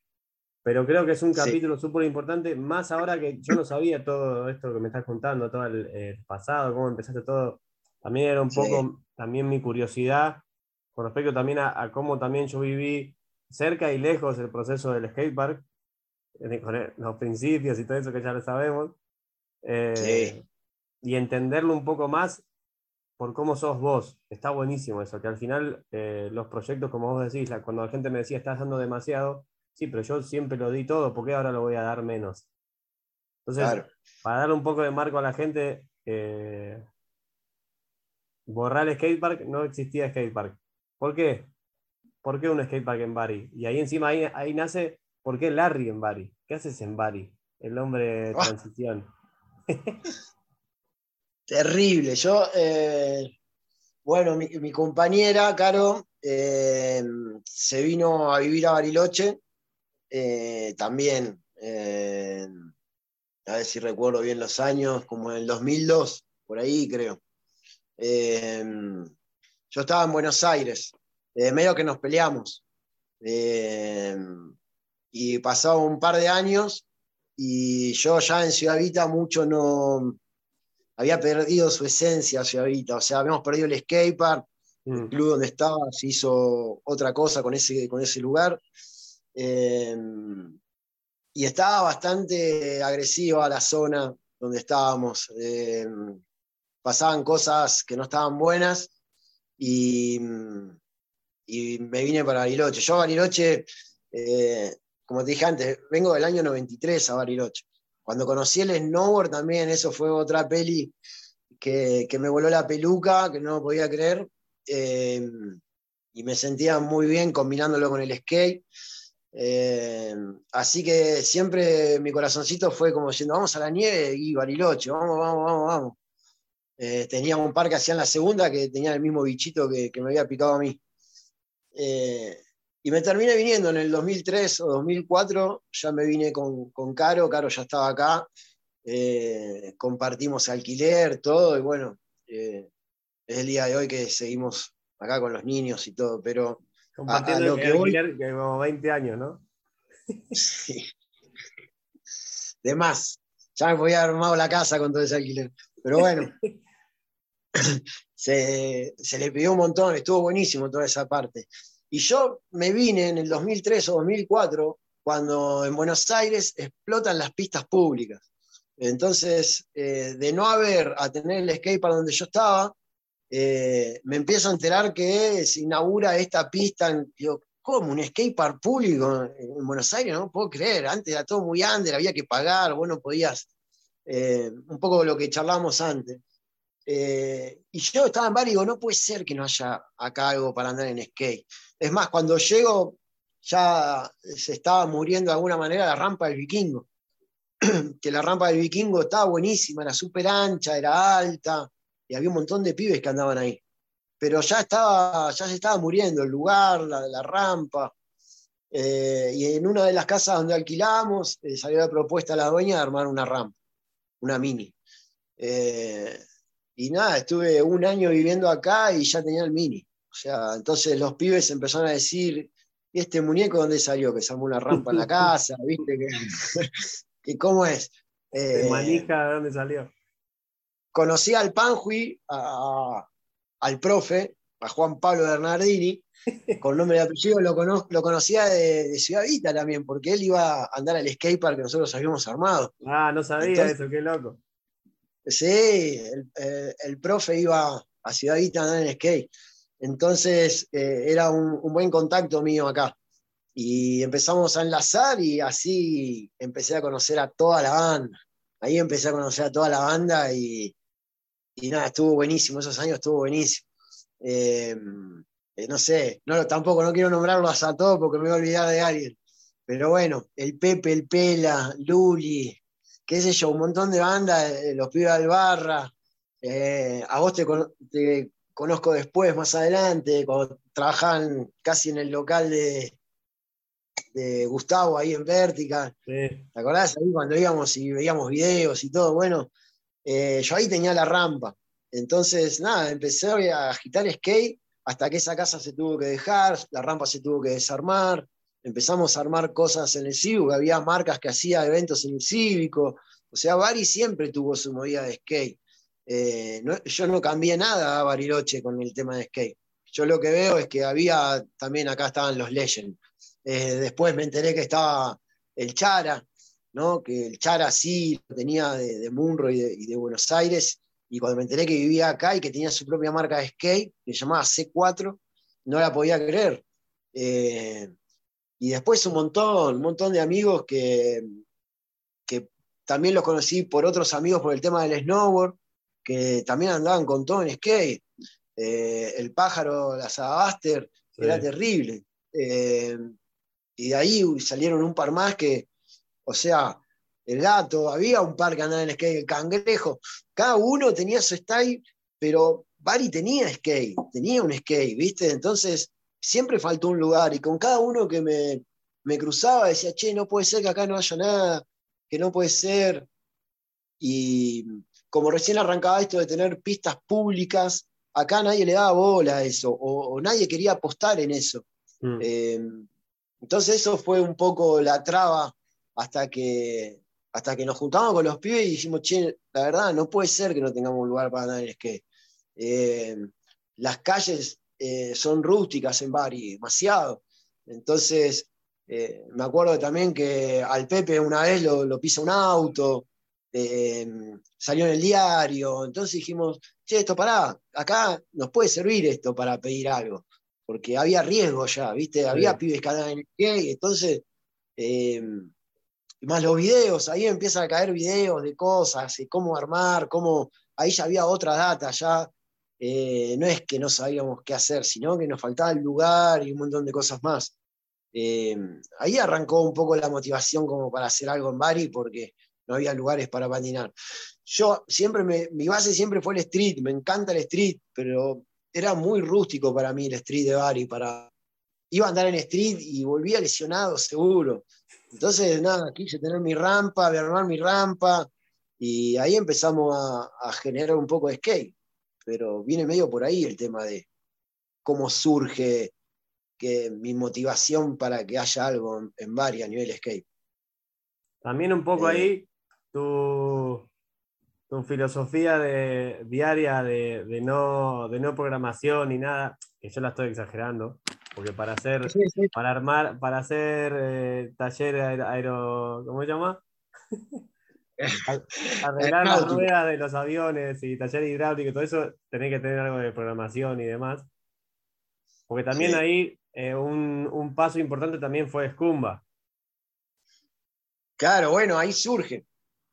Pero creo que es un capítulo súper importante, más ahora que yo no sabía todo esto que me estás contando, todo el, pasado, cómo empezaste todo. También era un poco también mi curiosidad con respecto también a, a, cómo también yo viví cerca y lejos el proceso del skatepark con los principios y todo eso que ya lo sabemos. Eh, y entenderlo un poco más por cómo sos vos. Está buenísimo eso, que al final eh, los proyectos, como vos decís, cuando la gente me decía, estás dando demasiado, sí, pero yo siempre lo di todo, ¿por qué ahora lo voy a dar menos? Entonces, para dar un poco de marco a la gente, eh, borrar el skatepark, no existía skatepark. ¿Por qué? ¿Por qué un skatepark en Bari? Y ahí encima, ahí, ahí nace ¿Por qué Larry en Bari? ¿Qué haces en Bari? El hombre de ah. transición. Terrible. Yo, eh, bueno, mi, compañera, Caro, eh, se vino a vivir a Bariloche. Eh, también, a ver si recuerdo bien los años, como en el 2002. por ahí creo. Em, yo estaba en Buenos Aires, eh, medio que nos peleamos. Y pasado un par de años y yo ya en Ciudad Vita mucho no había perdido su esencia Ciudad Vita, o sea, habíamos perdido el skatepark, el mm. club donde estaba se hizo otra cosa con ese, con ese lugar. Em, y estaba bastante agresiva la zona donde estábamos. Em, pasaban cosas que no estaban buenas y, y me vine para Bariloche. Yo a Bariloche, eh, como te dije antes, vengo del año 93 a Bariloche. Cuando conocí el snowboard también, eso fue otra peli que, me voló la peluca, que no podía creer. Em, y me sentía muy bien combinándolo con el skate. Eh, así que siempre mi corazoncito fue como diciendo, vamos a la nieve y Bariloche, vamos, vamos, vamos, vamos. Eh, tenía un par que hacían la segunda que tenía el mismo bichito que, me había picado a mí. Eh, y me terminé viniendo en el 2003 o 2004, ya me vine con, con Caro, Caro ya estaba acá, compartimos alquiler, todo, y bueno, es el día de hoy que seguimos acá con los niños y todo, pero Compartiendo que voy, como 20 años, ¿no? Sí. De más. Ya me podía haber armado la casa con todo ese alquiler. Pero bueno, se, le pidió un montón, estuvo buenísimo toda esa parte. Y yo me vine en el 2003 o 2004, cuando en Buenos Aires explotan las pistas públicas. Entonces, eh, de no haber a tener el skate para donde yo estaba, eh, me empiezo a enterar que se inaugura esta pista, en, digo, ¿cómo? ¿Un skatepark público en Buenos Aires? No puedo creer, antes era todo muy under, había que pagar, bueno, podías, eh, un poco lo que charlábamos antes. Eh, y yo estaba en bar y digo, no puede ser que no haya acá algo para andar en skate. Es más, cuando llego ya se estaba muriendo de alguna manera la rampa del vikingo, que la rampa del vikingo estaba buenísima, era súper ancha, era alta, y había un montón de pibes que andaban ahí. Pero ya, estaba, ya se estaba muriendo el lugar, la, rampa. Eh, y en una de las casas donde alquilamos eh, salió la propuesta a la dueña de armar una rampa, una mini. Eh, y nada, estuve un año viviendo acá y ya tenía el mini. O sea, entonces los pibes empezaron a decir, ¿y este muñeco dónde salió? Que se armó una rampa en la casa, ¿viste? Que, ¿Cómo es? Eh, manija, ¿de dónde salió? Conocí al Panjui, al profe, a Juan Pablo Bernardini, con nombre y apellido, lo, lo conocía de, Ciudad Vita también, porque él iba a andar al skatepark que nosotros habíamos armado. Ah, no sabía eso, qué loco. Sí, el, profe iba a Ciudad Vita a andar en skate. Entonces eh, era un, un, buen contacto mío acá. Y empezamos a enlazar y así empecé a conocer a toda la banda. Ahí empecé a conocer a toda la banda y, y nada, estuvo buenísimo, esos años estuvo buenísimo. Eh, eh, no sé, no, tampoco no quiero nombrarlos a todos porque me voy a olvidar de alguien. Pero bueno, el Pepe, el Pela, Luli, qué sé yo, un montón de bandas, eh, los pibes del barra. a vos te, conozco después, más adelante, cuando trabajaban casi en el local de, de Gustavo ahí en Vertical. ¿Te acordás? Ahí cuando íbamos y veíamos videos y todo, bueno, eh, yo ahí tenía la rampa. Entonces, nada, empecé a agitar skate hasta que esa casa se tuvo que dejar, la rampa se tuvo que desarmar, empezamos a armar cosas en el cívico, había marcas que hacían eventos en el cívico, o sea, Bari siempre tuvo su movida de skate. Eh, yo no cambié nada a Bariloche con el tema de skate. Yo lo que veo es que había, también acá estaban los Legends. Eh, después me enteré que estaba el Chara, que el Chara sí lo tenía de, Munro y de, Buenos Aires, y cuando me enteré que vivía acá y que tenía su propia marca de skate, que se llamaba C4, no la podía creer. Eh, y después un montón, un montón de amigos que, que también los conocí por otros amigos por el tema del snowboard, que también andaban con todo en skate. Eh, el pájaro, la Sadabaster, era terrible. Eh, y de ahí salieron un par más que, o sea, el gato, había un par que andaba en skate, el cangrejo, cada uno tenía su style, pero Bari tenía skate, tenía un skate, ¿viste? Entonces siempre faltó un lugar y con cada uno que me, me cruzaba decía, che, no puede ser que acá no haya nada, que no puede ser. Y como recién arrancaba esto de tener pistas públicas, acá nadie le daba bola a eso, o, nadie quería apostar en eso. Mm. Eh, entonces eso fue un poco la traba hasta que, hasta que nos juntamos con los pibes y dijimos, che, la verdad, no puede ser que no tengamos un lugar para andar en skate. Eh, las calles eh, son rústicas en Bari, demasiado. Entonces, me acuerdo también que al Pepe una vez lo, lo pisa un auto, salió en el diario, entonces dijimos, che, esto pará, acá nos puede servir esto para pedir algo, porque había riesgo ya, ¿viste? Había pibes que andaban en el gay, entonces, eh, más los videos, ahí empiezan a caer videos de cosas, de cómo armar, cómo, ahí ya había otra data, ya eh, no es que no sabíamos qué hacer, sino que nos faltaba el lugar y un montón de cosas más. Eh, ahí arrancó un poco la motivación como para hacer algo en Bari, porque no había lugares para patinar. Yo siempre, mi base siempre fue el street, me encanta el street, pero era muy rústico para mí el street de Bari, para... Iba a andar en street y volvía lesionado, seguro. Entonces, nada, quise tener mi rampa, armar mi rampa, y ahí empezamos a, generar un poco de skate. Pero viene medio por ahí el tema de cómo surge que mi motivación para que haya algo en, en Bari a nivel skate. También un poco eh, ahí tu, tu filosofía de, diaria de, no, de no programación ni nada, que yo la estoy exagerando, porque para hacer, para armar, para hacer eh, taller aero, ¿cómo se llama? Arreglar las ruedas de los aviones y taller hidráulico y todo eso, tenés que tener algo de programación y demás. Porque también ahí eh, un, un, paso importante también fue Scumba. Claro, bueno, ahí surge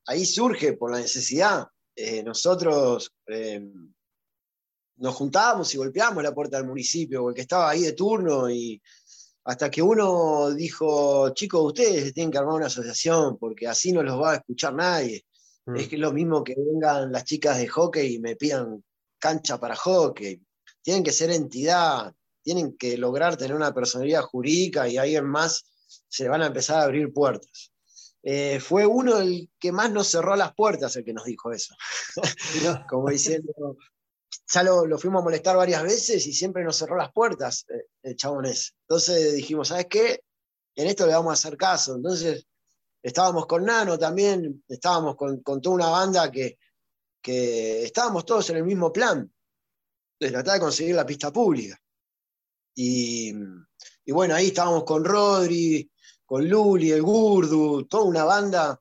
ahí surge por la necesidad. Eh, nosotros eh, nos juntábamos y golpeábamos la puerta del municipio, porque estaba ahí de turno y hasta que uno dijo, chicos, ustedes tienen que armar una asociación, porque así no los va a escuchar nadie. Mm. Es que es lo mismo que vengan las chicas de hockey y me pidan cancha para hockey. Tienen que ser entidad, tienen que lograr tener una personalidad jurídica y ahí en más se van a empezar a abrir puertas. Eh, fue uno el que más nos cerró las puertas el que nos dijo eso. Como diciendo, ya lo, fuimos a molestar varias veces y siempre nos cerró las puertas eh, el chabón Entonces dijimos, ¿sabes qué? En esto le vamos a hacer caso. Entonces estábamos con Nano también, estábamos con, toda una banda que, que estábamos todos en el mismo plan, de tratar de conseguir la pista pública. Y, y bueno, ahí estábamos con Rodri, con Luli, el Gurdu, toda una banda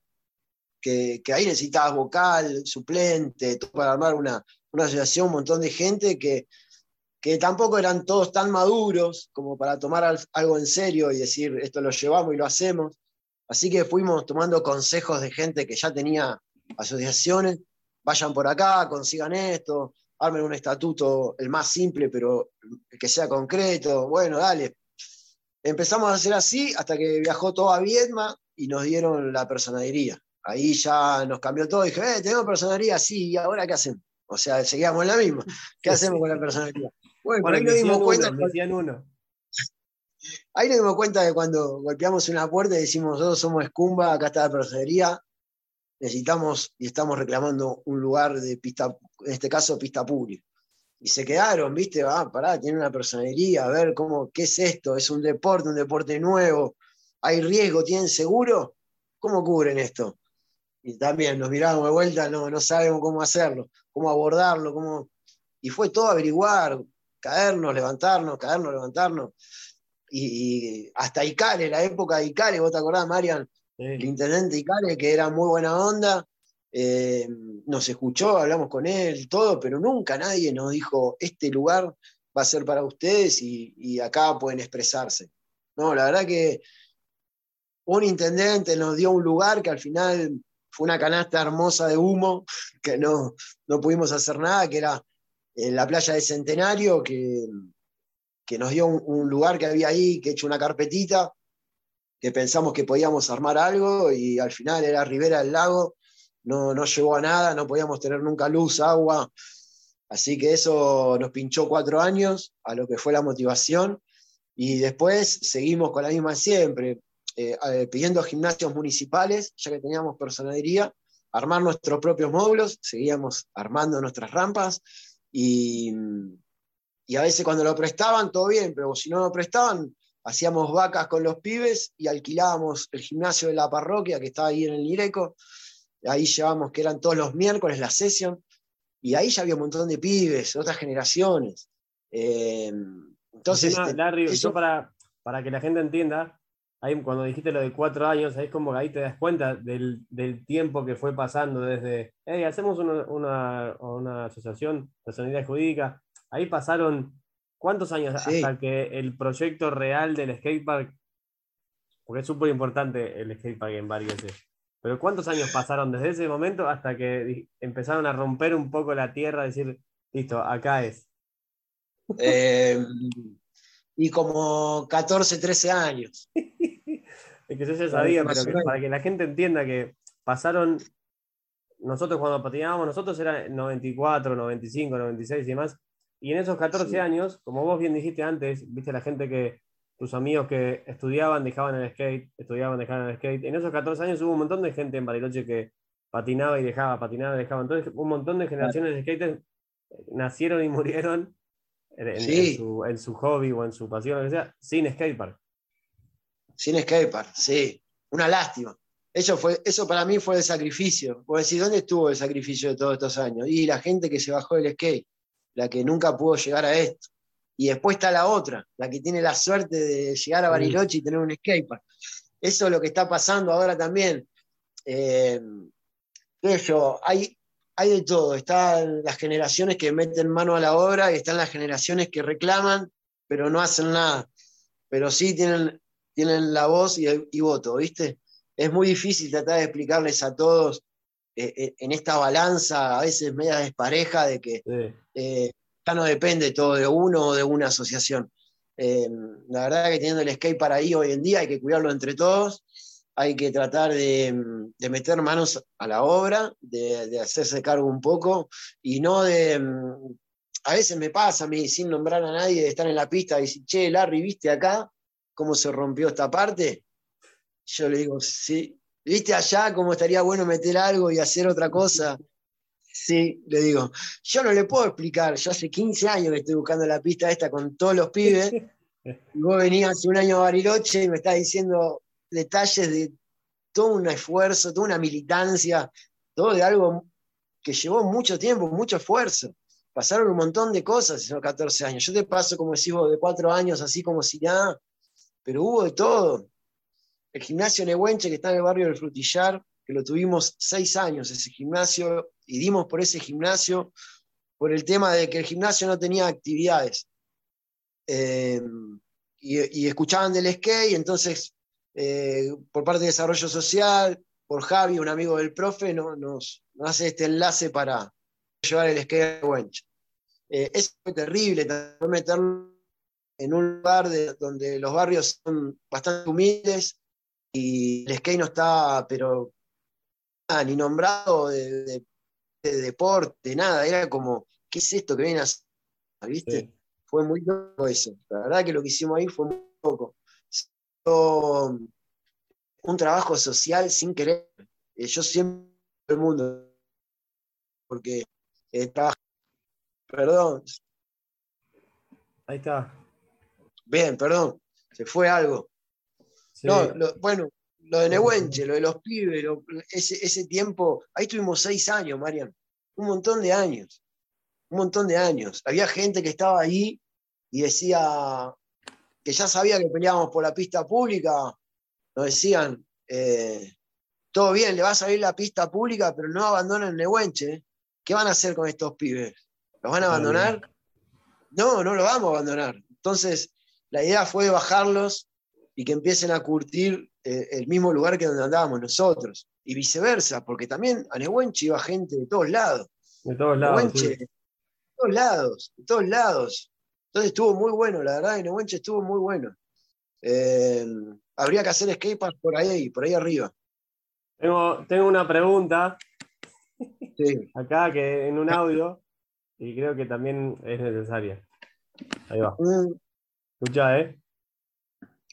que, ahí necesitabas vocal, suplente, para armar una, asociación, un montón de gente que, que tampoco eran todos tan maduros como para tomar algo en serio y decir, esto lo llevamos y lo hacemos. Así que fuimos tomando consejos de gente que ya tenía asociaciones, vayan por acá, consigan esto, armen un estatuto, el más simple, pero que sea concreto. Bueno, dale, Empezamos a hacer así hasta que viajó todo a Viedma y nos dieron la personería. Ahí ya nos cambió todo. Dije, eh, tenemos personería, sí, ¿y ahora qué hacemos? O sea, seguíamos en la misma. ¿Qué hacemos con la personería? Bueno, ahí nos dimos cuenta. Uno, Ahí nos dimos cuenta de cuando golpeamos una puerta y decimos, nosotros somos Escumba, acá está la personería, necesitamos y estamos reclamando un lugar de pista, en este caso pista pública y se quedaron, ¿viste? Ah, pará, tiene una personería, a ver cómo, qué es esto, es un deporte, un deporte nuevo, hay riesgo, tienen seguro, ¿cómo cubren esto? Y también nos miramos de vuelta, no, no sabemos cómo hacerlo, cómo abordarlo, cómo... Y fue todo averiguar, caernos, levantarnos, caernos, levantarnos. Y, hasta Icare, la época de Icare, ¿vos te acordás, Marian? El intendente Icare, que era muy buena onda, eh, nos escuchó, hablamos con él, todo, pero nunca nadie nos dijo, este lugar va a ser para ustedes y, acá pueden expresarse. No, la verdad que un intendente nos dio un lugar que al final fue una canasta hermosa de humo, que no, no pudimos hacer nada, que era en la playa de Centenario, que, que nos dio un, lugar que había ahí, que he hecho una carpetita, que pensamos que podíamos armar algo y al final era Ribera del Lago, no, no llegó a nada, no podíamos tener nunca luz, agua. Así que eso nos pinchó cuatro años a lo que fue la motivación. Y después seguimos con la misma siempre, eh, eh, pidiendo gimnasios municipales, ya que teníamos personería, armar nuestros propios módulos, seguíamos armando nuestras rampas y, y a veces cuando lo prestaban, todo bien, pero si no lo prestaban, hacíamos vacas con los pibes y alquilábamos el gimnasio de la parroquia que estaba ahí en el Nireco. Ahí llevábamos que eran todos los miércoles la sesión y ahí ya había un montón de pibes, otras generaciones. Eh, entonces, Larry, eso... para, para que la gente entienda, ahí cuando dijiste lo de cuatro años, ahí como que ahí te das cuenta del, tiempo que fue pasando desde, hey, hacemos una, una, asociación de sanidad jurídica, ahí pasaron ¿Cuántos años hasta que el proyecto real del skatepark, porque es súper importante el skatepark en Barrio pero cuántos años pasaron desde ese momento hasta que empezaron a romper un poco la tierra, decir, listo, acá es? Eh, y como 14, 13 años. es que yo ya sabía, pero para que la gente entienda que pasaron, nosotros cuando patinábamos, nosotros era 94, 95, 96 y demás, y en esos 14 años, como vos bien dijiste antes, viste la gente que tus amigos que estudiaban dejaban el skate, estudiaban dejaban el skate. En esos 14 años hubo un montón de gente en Bariloche que patinaba y dejaba, patinaba y dejaba. Entonces, un montón de generaciones de skaters nacieron y murieron en, su, hobby o en su pasión, lo que sea, sin skatepark. Sin skatepark, sí. Una lástima. Eso, fue, eso para mí fue el sacrificio. Puedo decir, ¿dónde estuvo el sacrificio de todos estos años? Y la gente que se bajó del skate la que nunca pudo llegar a esto. Y después está la otra, la que tiene la suerte de llegar a Bariloche y tener un skatepark. Eso es lo que está pasando ahora también. Eh, hay, hay de todo. Están las generaciones que meten mano a la obra y están las generaciones que reclaman, pero no hacen nada. Pero sí tienen, tienen la voz y, voto, ¿viste? Es muy difícil tratar de explicarles a todos eh, eh, en esta balanza, a veces media despareja, de que eh, ya no depende todo de uno o de una asociación. Eh, la verdad que teniendo el skate para ahí hoy en día hay que cuidarlo entre todos, hay que tratar de, meter manos a la obra, de, hacerse cargo un poco y no de... A veces me pasa a mí, sin nombrar a nadie, de estar en la pista y decir, che, Larry, ¿viste acá cómo se rompió esta parte? Yo le digo, sí, ¿viste allá cómo estaría bueno meter algo y hacer otra cosa? Sí, le digo, yo no le puedo explicar, yo hace 15 años que estoy buscando la pista esta con todos los pibes, y vos venías hace un año a Bariloche y me estás diciendo detalles de todo un esfuerzo, toda una militancia, todo de algo que llevó mucho tiempo, mucho esfuerzo. Pasaron un montón de cosas esos 14 años. Yo te paso, como decís vos, de cuatro años, así como si nada, pero hubo de todo. El gimnasio Nehuenche, que está en el barrio del Frutillar, que lo tuvimos seis años, ese gimnasio, y dimos por ese gimnasio por el tema de que el gimnasio no tenía actividades. Eh, y, escuchaban del skate, entonces eh, por parte de desarrollo social, por Javi, un amigo del profe, nos, hace este enlace para llevar el skate a Wench. Eh, es terrible meterlo en un lugar donde los barrios son bastante humildes y el skate no está, pero ni nombrado de, deporte, nada, era como, ¿qué es esto que viene a hacer? ¿Viste? Fue muy loco eso. La verdad que lo que hicimos ahí fue muy poco. Un trabajo social sin querer. Eh, yo siempre el mundo, porque eh, trabajo. Perdón. Ahí está. Bien, perdón, se fue algo. No, bueno, lo de Nehuenche, lo de los pibes, ese, tiempo, ahí tuvimos seis años, Marian, un montón de años, un montón de años. Había gente que estaba ahí y decía que ya sabía que peleábamos por la pista pública, nos decían, eh, todo bien, le va a salir la pista pública, pero no abandonen Nehuenche. ¿Qué van a hacer con estos pibes? ¿Los van a abandonar? No, no los vamos a abandonar. Entonces, la idea fue bajarlos y que empiecen a curtir eh, el mismo lugar que donde andábamos nosotros. Y viceversa, porque también a Nehuenche iba gente de todos lados. De todos lados. De todos lados, de todos lados. Entonces estuvo muy bueno, la verdad, en estuvo muy bueno. Eh, habría que hacer skatepark por ahí, por ahí arriba. Tengo, tengo una pregunta acá que en un audio y creo que también es necesaria. Ahí va. Mm. Escucha, ¿eh?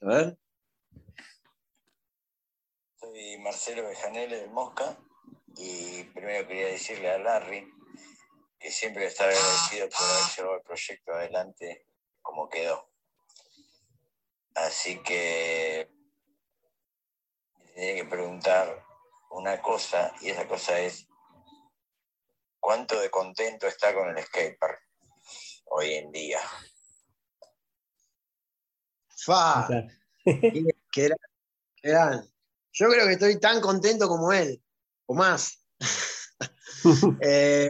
A ver. Soy Marcelo Bejanele de Mosca. Y primero quería decirle a Larry que siempre está agradecido por haber llevado el proyecto adelante como quedó. Así que tiene que preguntar una cosa, y esa cosa es, ¿cuánto de contento está con el skatepark hoy en día? Fa, qué, Yo creo que estoy tan contento como él, o más. Eh,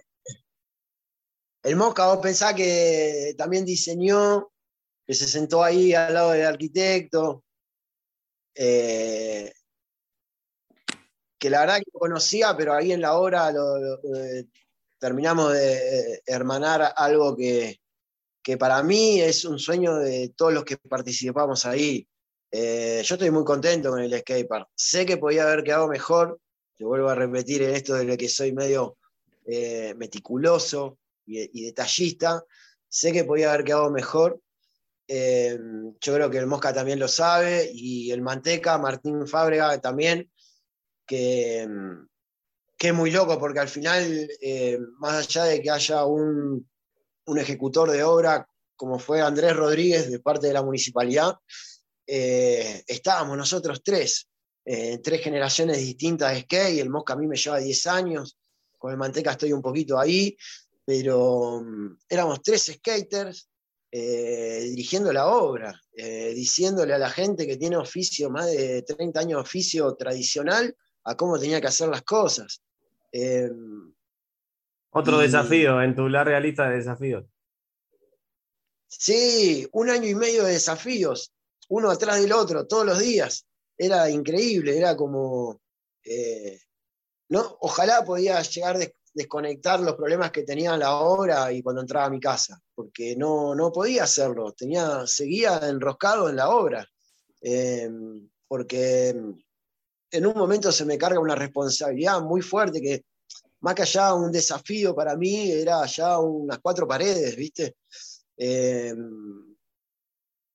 el Mosca, vos pensás que también diseñó, que se sentó ahí al lado del arquitecto, eh, que la verdad que conocía, pero ahí en la obra eh, terminamos de hermanar algo que, que para mí es un sueño de todos los que participamos ahí. Eh, yo estoy muy contento con el skatepark. Sé que podía haber quedado mejor, te vuelvo a repetir en esto de que soy medio eh, meticuloso y, detallista, sé que podía haber quedado mejor. Eh, yo creo que el Mosca también lo sabe y el Manteca, Martín Fábrega también, que, que es muy loco porque al final, más allá de que haya un, un ejecutor de obra como fue Andrés Rodríguez de parte de la municipalidad, eh, estábamos nosotros tres, eh, tres generaciones distintas de skate, el Mosca a mí me lleva 10 años, con el Manteca estoy un poquito ahí, pero mm, éramos tres skaters eh, dirigiendo la obra, diciéndole a la gente que tiene oficio, más de 30 años de oficio tradicional, a cómo tenía que hacer las cosas. Otro desafío en tu larga lista de desafíos. Sí, un año y medio de desafíos, uno atrás del otro, todos los días. Era increíble, era como. Eh, ¿no? Ojalá podía llegar a desconectar los problemas que tenía la obra y cuando entraba a mi casa, porque no, no podía hacerlo, tenía, seguía enroscado en la obra, em, porque en un momento se me carga una responsabilidad muy fuerte que más que allá un desafío para mí, era ya unas cuatro paredes, ¿viste? Eh,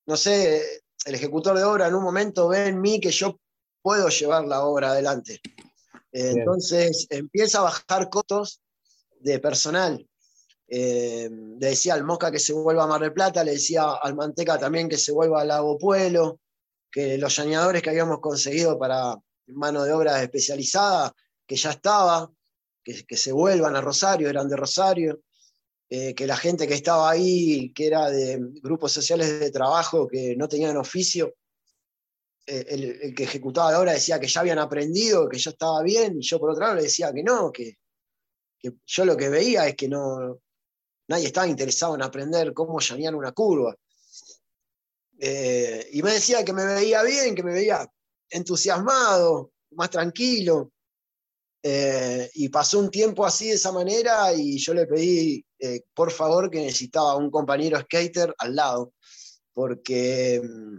no sé, el ejecutor de obra en un momento ve en mí que yo puedo llevar la obra adelante. Entonces empieza a bajar costos de personal. Eh, le decía al Mosca que se vuelva a Mar del Plata, le decía al Manteca también que se vuelva a Lago Pueblo, que los llaneadores que habíamos conseguido para mano de obra especializada, que ya estaba, que, se vuelvan a Rosario, eran de Rosario, eh, que la gente que estaba ahí, que era de grupos sociales de trabajo, que no tenían oficio, eh, el, que ejecutaba la obra decía que ya habían aprendido, que yo estaba bien, y yo por otro lado le decía que no, que, yo lo que veía es que no, nadie estaba interesado en aprender cómo llanear una curva. Eh, y me decía que me veía bien, que me veía entusiasmado, más tranquilo. Eh, y pasó un tiempo así de esa manera y yo le pedí, por favor, que necesitaba un compañero skater al lado, porque mm,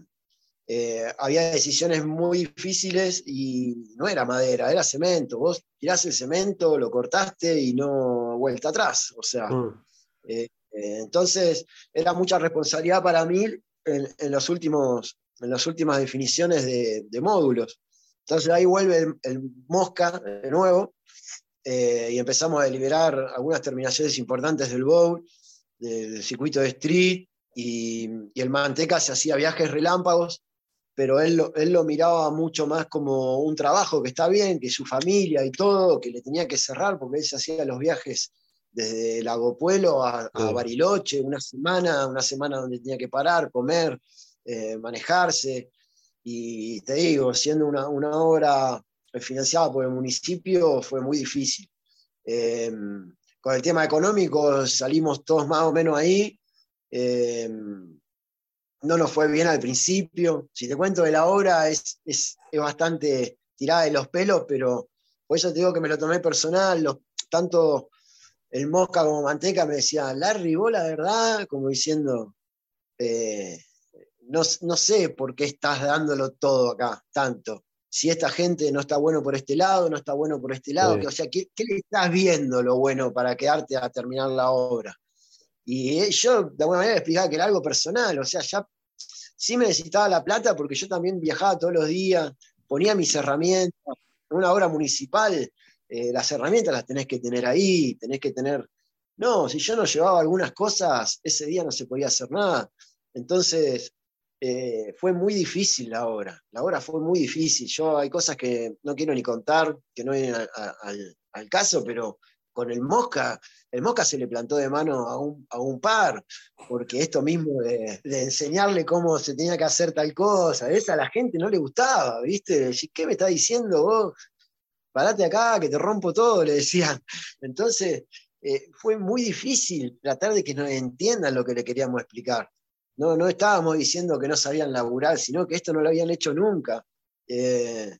eh, había decisiones muy difíciles y no era madera, era cemento. Vos tirás el cemento, lo cortaste y no vuelta atrás. O sea, mm. entonces era mucha responsabilidad para mí en, los últimos, en las últimas definiciones de módulos. Entonces ahí vuelve el, Mosca de nuevo eh, y empezamos a deliberar algunas terminaciones importantes del bowl, del circuito de street y, el Manteca se hacía viajes relámpagos, pero él lo, él lo miraba mucho más como un trabajo que está bien, que su familia y todo, que le tenía que cerrar porque él se hacía los viajes desde Lago Puelo a, Bariloche, una semana, una semana donde tenía que parar, comer, eh, manejarse. Y te digo, siendo una, obra financiada por el municipio, fue muy difícil. Em, con el tema económico salimos todos más o menos ahí. Em, no nos fue bien al principio. Si te cuento de la obra, es, es, bastante tirada de los pelos, pero por eso te digo que me lo tomé personal. tanto el Mosca como Manteca me decían, Larry, vos la verdad, como diciendo, eh, no, sé por qué estás dándolo todo acá, tanto. Si esta gente no está bueno por este lado, no está bueno por este lado, o sea, ¿qué, le estás viendo lo bueno para quedarte a terminar la obra? Y yo de alguna manera explicaba que era algo personal, o sea, ya sí me necesitaba la plata porque yo también viajaba todos los días, ponía mis herramientas, en una obra municipal, eh, las herramientas las tenés que tener ahí, tenés que tener... No, si yo no llevaba algunas cosas, ese día no se podía hacer nada. Entonces, eh, fue muy difícil la obra. La obra fue muy difícil. Yo hay cosas que no quiero ni contar, que no vienen al, caso, pero con el Mosca, el Mosca se le plantó de mano a un, a un par, porque esto mismo de, enseñarle cómo se tenía que hacer tal cosa, esa a la gente no le gustaba, ¿viste? ¿Qué me está diciendo vos? Parate acá, que te rompo todo, le decían. Entonces, eh, fue muy difícil tratar de que nos entiendan lo que le queríamos explicar. No, no estábamos diciendo que no sabían laburar, sino que esto no lo habían hecho nunca. Eh,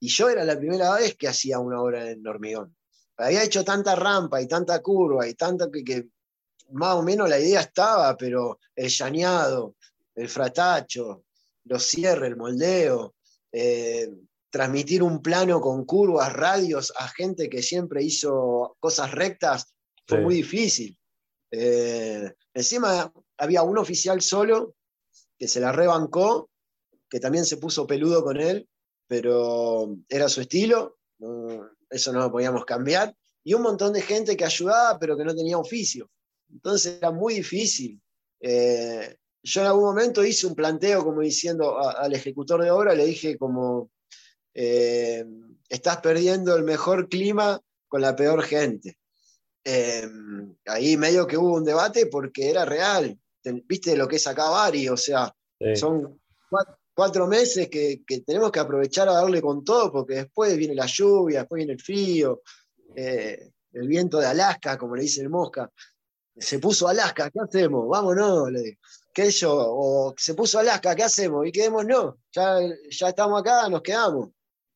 y yo era la primera vez que hacía una obra en hormigón. Había hecho tanta rampa y tanta curva y tanta que, más o menos la idea estaba, pero el llaneado, el fratacho, los cierres, el moldeo, eh, transmitir un plano con curvas, radios a gente que siempre hizo cosas rectas, fue muy difícil. Eh, encima había un oficial solo que se la rebancó, que también se puso peludo con él, pero era su estilo, eso no lo podíamos cambiar, y un montón de gente que ayudaba, pero que no tenía oficio. Entonces era muy difícil. Eh, yo en algún momento hice un planteo como diciendo al ejecutor de obra, le dije como, eh, estás perdiendo el mejor clima con la peor gente. Eh, ahí medio que hubo un debate porque era real viste lo que es acá Bari, o sea, son cuatro, meses que, tenemos que aprovechar a darle con todo, porque después viene la lluvia, después viene el frío, eh, el viento de Alaska, como le dice el Mosca. Se puso Alaska, ¿qué hacemos? Vámonos, le digo. ¿Qué yo? O se puso Alaska, ¿qué hacemos? Y quedemos, no, ya, ya estamos acá, nos quedamos.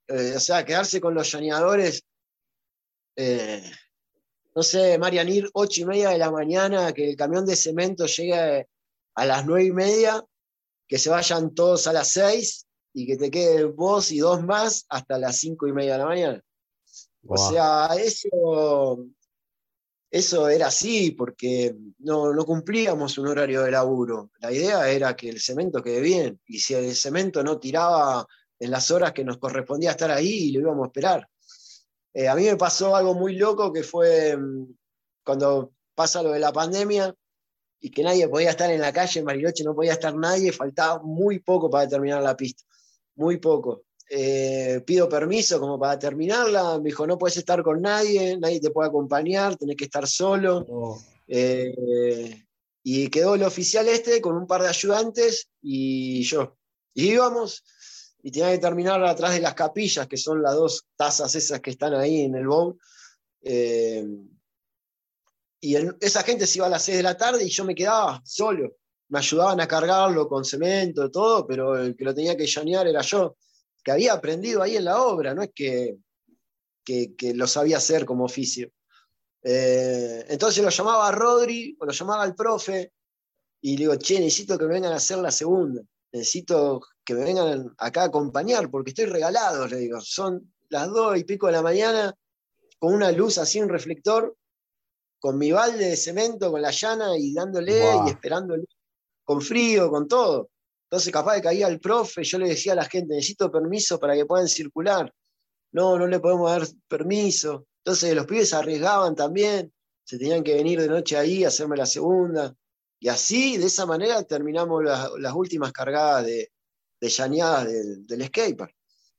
Eh, o sea, quedarse con los llaneadores. Eh, no sé, Marian, ir ocho y media de la mañana, que el camión de cemento llegue a las nueve y media, que se vayan todos a las seis y que te quede vos y dos más hasta las cinco y media de la mañana. O sea, eso, eso era así, porque no, no cumplíamos un horario de laburo. La idea era que el cemento quede bien, y si el cemento no tiraba en las horas que nos correspondía estar ahí, lo íbamos a esperar. Eh, a mí me pasó algo muy loco que fue mm, cuando pasa lo de la pandemia y que nadie podía estar en la calle, en Bariloche no podía estar nadie, faltaba muy poco para terminar la pista, muy poco. Eh, pido permiso como para terminarla, me dijo, no puedes estar con nadie, nadie te puede acompañar, tenés que estar solo. Oh. Eh, y quedó el oficial este con un par de ayudantes y yo. Y íbamos, y tenía que terminar atrás de las capillas, que son las dos tazas esas que están ahí en el bowl. Eh, y esa gente se iba a las 6 de la tarde y yo me quedaba solo. Me ayudaban a cargarlo con cemento, todo, pero el que lo tenía que llanear era yo, que había aprendido ahí en la obra, no es que, que, lo sabía hacer como oficio. Eh, entonces lo llamaba a Rodri o lo llamaba al profe y le digo, che, necesito que me vengan a hacer la segunda necesito que me vengan acá a acompañar porque estoy regalado, le digo. Son las dos y pico de la mañana con una luz así, un reflector, con mi balde de cemento, con la llana y dándole y esperándole, con frío, con todo. Entonces, capaz de caía el profe, yo le decía a la gente, necesito permiso para que puedan circular. No, no le podemos dar permiso. Entonces, los pibes arriesgaban también, se tenían que venir de noche ahí a hacerme la segunda. Y así, de esa manera, terminamos las últimas cargadas de, de llaneadas del, del skatepark.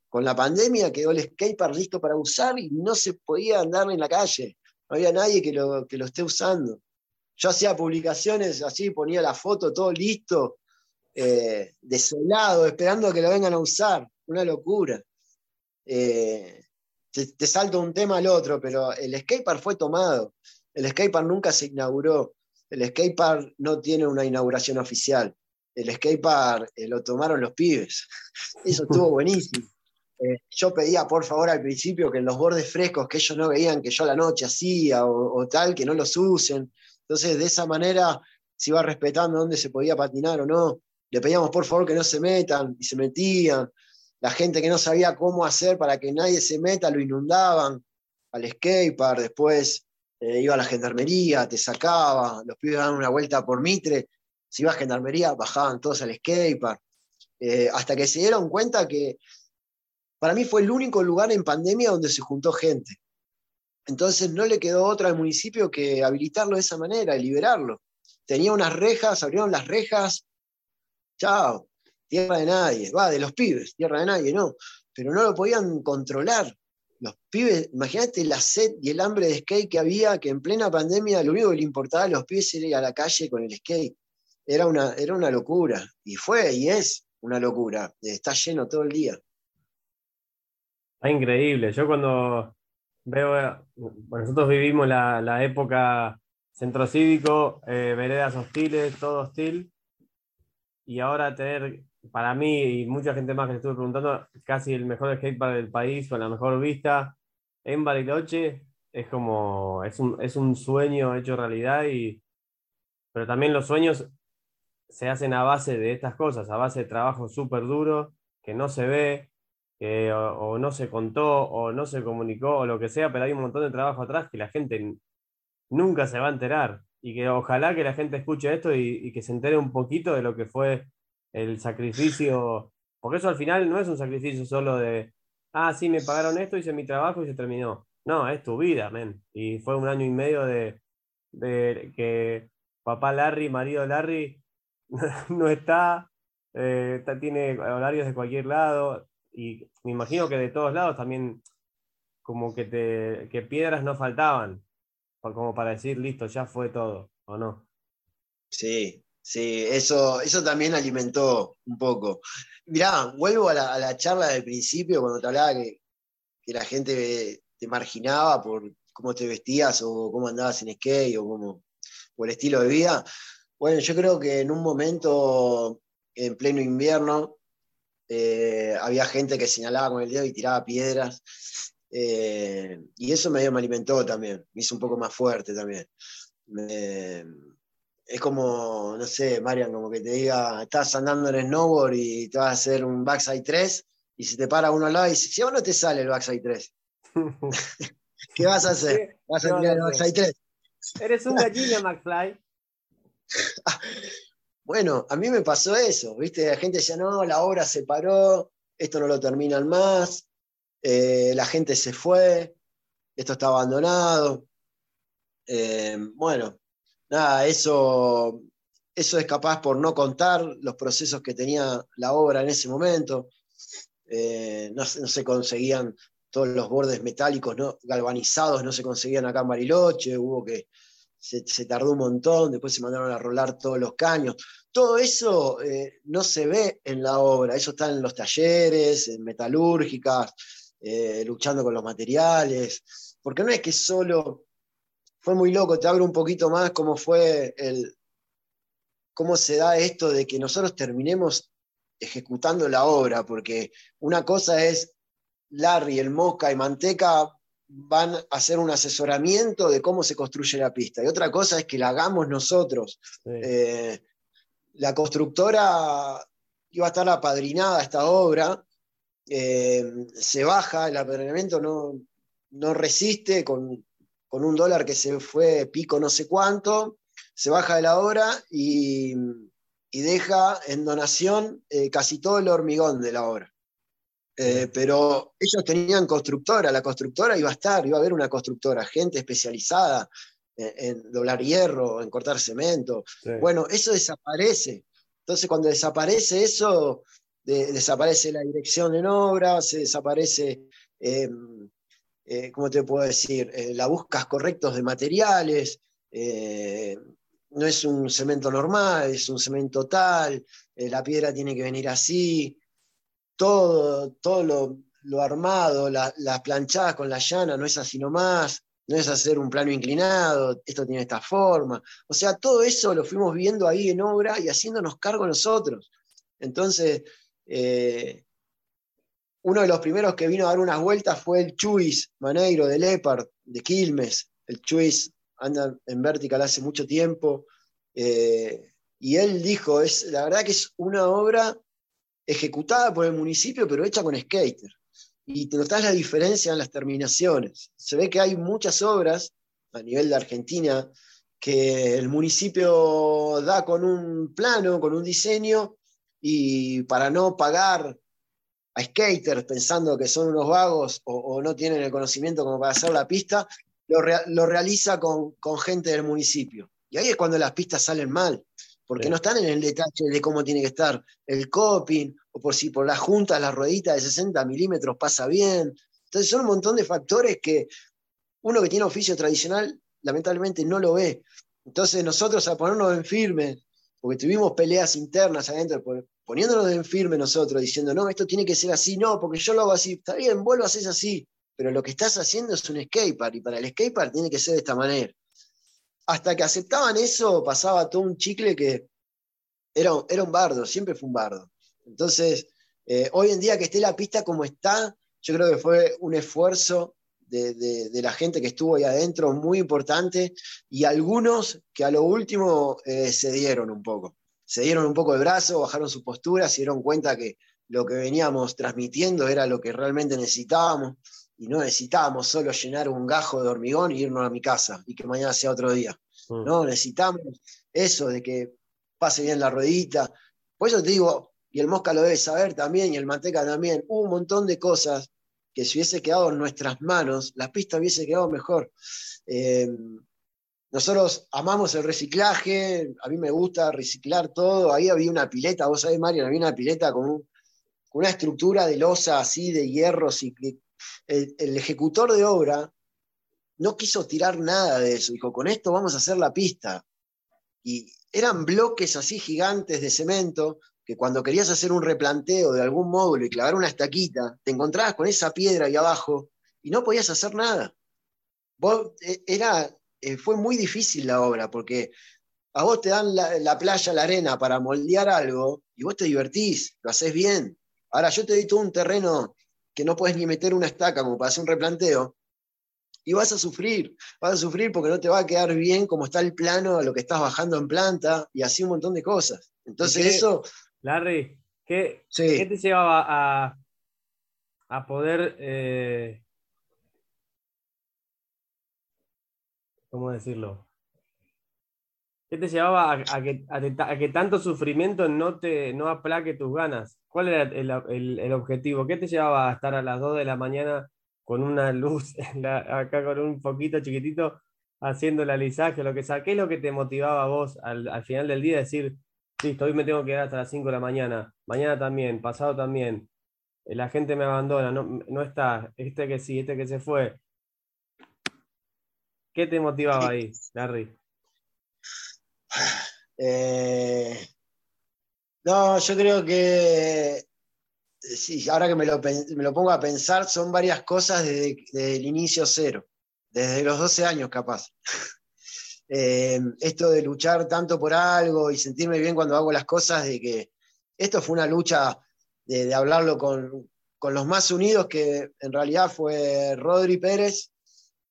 Con la pandemia quedó el skatepark listo para usar y no se podía andar en la calle. No había nadie que lo, que lo esté usando. Yo hacía publicaciones así, ponía la foto, todo listo, eh, desolado, esperando a que lo vengan a usar. Una locura. Eh, te, te, salto un tema al otro, pero el skatepark fue tomado. El skatepark nunca se inauguró. El skatepark no tiene una inauguración oficial. El skatepark eh, lo tomaron los pibes. Eso estuvo buenísimo. Eh, yo pedía por favor al principio que en los bordes frescos que ellos no veían que yo la noche hacía o, tal, que no los usen. Entonces de esa manera se iba respetando dónde se podía patinar o no. Le pedíamos por favor que no se metan y se metían. La gente que no sabía cómo hacer para que nadie se meta lo inundaban al skatepark. Después eh, iba a la gendarmería, te sacaba, los pibes daban una vuelta por Mitre, si iba a gendarmería bajaban todos al skatepark, eh, hasta que se dieron cuenta que para mí fue el único lugar en pandemia donde se juntó gente. Entonces no le quedó otra al municipio que habilitarlo de esa manera, liberarlo. Tenía unas rejas, abrieron las rejas, chao, tierra de nadie, va, de los pibes, tierra de nadie, no, pero no lo podían controlar. Los pibes, imagínate la sed y el hambre de skate que había, que en plena pandemia lo único que le importaba a los pibes era ir a la calle con el skate. Era una, era una locura, y fue y es una locura, está lleno todo el día. Increíble, yo cuando veo, nosotros vivimos la, época centro cívico, eh, veredas hostiles, todo hostil, y ahora tener, para mí y mucha gente más que le estuve preguntando, casi el mejor skatepark del país, con la mejor vista, en Bariloche, es como, es un, es un sueño hecho realidad, y, pero también los sueños se hacen a base de estas cosas, a base de trabajo súper duro, que no se ve, o, no se contó, o no se comunicó, o lo que sea, pero hay un montón de trabajo atrás que la gente nunca se va a enterar. Y que ojalá que la gente escuche esto y, que se entere un poquito de lo que fue el sacrificio, porque eso al final no es un sacrificio solo de, ah, sí, me pagaron esto, hice mi trabajo y se terminó. No, es tu vida, men. Y fue un año y medio de, de que papá Larry, marido Larry, no está, eh, tiene horarios de cualquier lado, y me imagino que de todos lados también como que, te, que piedras no faltaban, como para decir, listo, ya fue todo, ¿o no? Sí, sí, eso, eso también alimentó un poco. Mirá, vuelvo a la, charla del principio cuando te hablaba que, la gente te marginaba por cómo te vestías o cómo andabas en skate o cómo, por el estilo de vida. Bueno, yo creo que en un momento, en pleno invierno, eh, había gente que señalaba con el dedo y tiraba piedras. Eh, y eso medio me alimentó también, me hizo un poco más fuerte también. es como, no sé, Marian, como que te diga, estás andando en snowboard y te vas a hacer un backside 3 y se te para uno al lado y dice, si a vos no te sale el backside 3, ¿qué vas a hacer? ¿Vas a tirar el backside 3? Eres un gallina, McFly. Bueno, a mí me pasó eso, ¿viste? La gente decía, no, la obra se paró, esto no lo terminan más, eh, la gente se fue, esto está abandonado. Eh, bueno, nada, eso, eso es capaz por no contar los procesos que tenía la obra en ese momento. Eh, no, se conseguían todos los bordes metálicos ¿no? galvanizados, no se conseguían acá en hubo que se, tardó un montón, después se mandaron a rolar todos los caños. Todo eso eh, no se ve en la obra, eso está en los talleres, en metalúrgicas, eh, luchando con los materiales, porque no es que solo fue muy loco, te abro un poquito más cómo fue el, cómo se da esto de que nosotros terminemos ejecutando la obra, porque una cosa es Larry, el Mosca y Manteca van a hacer un asesoramiento de cómo se construye la pista. Y otra cosa es que la hagamos nosotros. Eh, la constructora iba a estar apadrinada a esta obra, eh, se baja, el apadrinamiento no, no resiste con, un dólar que se fue pico no sé cuánto, se baja de la obra y, deja en donación eh, casi todo el hormigón de la obra. Eh, pero ellos tenían constructora, la constructora iba a estar, iba a haber una constructora, gente especializada en, doblar hierro, en cortar cemento. Bueno, eso desaparece. Entonces, cuando desaparece eso, desaparece la dirección en obra, se desaparece, em, eh, ¿cómo te puedo decir? Eh, la buscas correctos de materiales. no es un cemento normal, es un cemento tal, la piedra tiene que venir así, todo, todo lo, armado, las planchadas con la llana, no es así nomás, no es hacer un plano inclinado, esto tiene esta forma. O sea, todo eso lo fuimos viendo ahí en obra y haciéndonos cargo nosotros. Entonces, eh, uno de los primeros que vino a dar unas vueltas fue el Chuis Maneiro de Lepard, de Quilmes. El Chuis anda en Vertical hace mucho tiempo. Eh, y él dijo, es, la verdad que es una obra ejecutada por el municipio, pero hecha con skater. Y te notas la diferencia en las terminaciones. Se ve que hay muchas obras a nivel de Argentina que el municipio da con un plano, con un diseño, y para no pagar a skaters pensando que son unos vagos o, no tienen el conocimiento como para hacer la pista, lo, realiza con, con, gente del municipio. Y ahí es cuando las pistas salen mal, porque no están en el detalle de cómo tiene que estar el coping, o por si por las juntas la ruedita de 60 milímetros pasa bien. Entonces son un montón de factores que uno que tiene oficio tradicional lamentablemente no lo ve. Entonces nosotros a ponernos en firme, porque tuvimos peleas internas adentro, poniéndonos en firme nosotros, diciendo, no, esto tiene que ser así, no, porque yo lo hago así, está bien, vuelvo a hacer así, pero lo que estás haciendo es un skatepark y para el skatepark tiene que ser de esta manera. Hasta que aceptaban eso, pasaba todo un chicle que era, era un bardo, siempre fue un bardo. Entonces, eh, hoy en día que esté la pista como está, yo creo que fue un esfuerzo de, la gente que estuvo ahí adentro muy importante y algunos que a lo último eh, se dieron un poco. Se dieron un poco el brazo, bajaron su postura, se dieron cuenta que lo que veníamos transmitiendo era lo que realmente necesitábamos y no necesitábamos solo llenar un gajo de hormigón y irnos a mi casa y que mañana sea otro día. Mm. No, necesitamos eso de que pase bien la ruedita. Por eso te digo, y el Mosca lo debe saber también, y el Manteca también, hubo un montón de cosas que si hubiese quedado en nuestras manos, la pista hubiese quedado mejor. Eh, nosotros amamos el reciclaje, a mí me gusta reciclar todo. Ahí había una pileta, vos sabés, Mario, había una pileta con, una estructura de losa así, de hierro. El, ejecutor de obra no quiso tirar nada de eso. Dijo, con esto vamos a hacer la pista. Y eran bloques así gigantes de cemento que cuando querías hacer un replanteo de algún módulo y clavar una estaquita, te encontrabas con esa piedra ahí abajo y no podías hacer nada. Eh, era, eh, fue muy difícil la obra porque a vos te dan la, playa, la arena para moldear algo y vos te divertís, lo haces bien. Ahora yo te doy todo un terreno que no puedes ni meter una estaca como para hacer un replanteo y vas a sufrir, vas a sufrir porque no te va a quedar bien como está el plano a lo que estás bajando en planta y así un montón de cosas. Entonces eso Larry, ¿qué, te llevaba a, poder, eh, ¿cómo decirlo? ¿Qué te llevaba a, que, tanto sufrimiento no, te, no aplaque tus ganas? ¿Cuál era el, objetivo? ¿Qué te llevaba a estar a las 2 de la mañana con una luz acá con un poquito chiquitito haciendo el alisaje, lo que sea? ¿Qué es lo que te motivaba a vos al, al final del día a decir, listo, hoy me tengo que quedar hasta las 5 de la mañana, mañana también, pasado también, eh, la gente me abandona, no, está, este que sí, este que se fue. ¿Qué te motivaba ahí, Larry? Eh, no, yo creo que, sí, ahora que me lo, pongo a pensar, son varias cosas desde, el inicio cero, desde los 12 años capaz. Eh, esto de luchar tanto por algo y sentirme bien cuando hago las cosas, de que esto fue una lucha de, hablarlo con, los más unidos, que en realidad fue Rodri Pérez,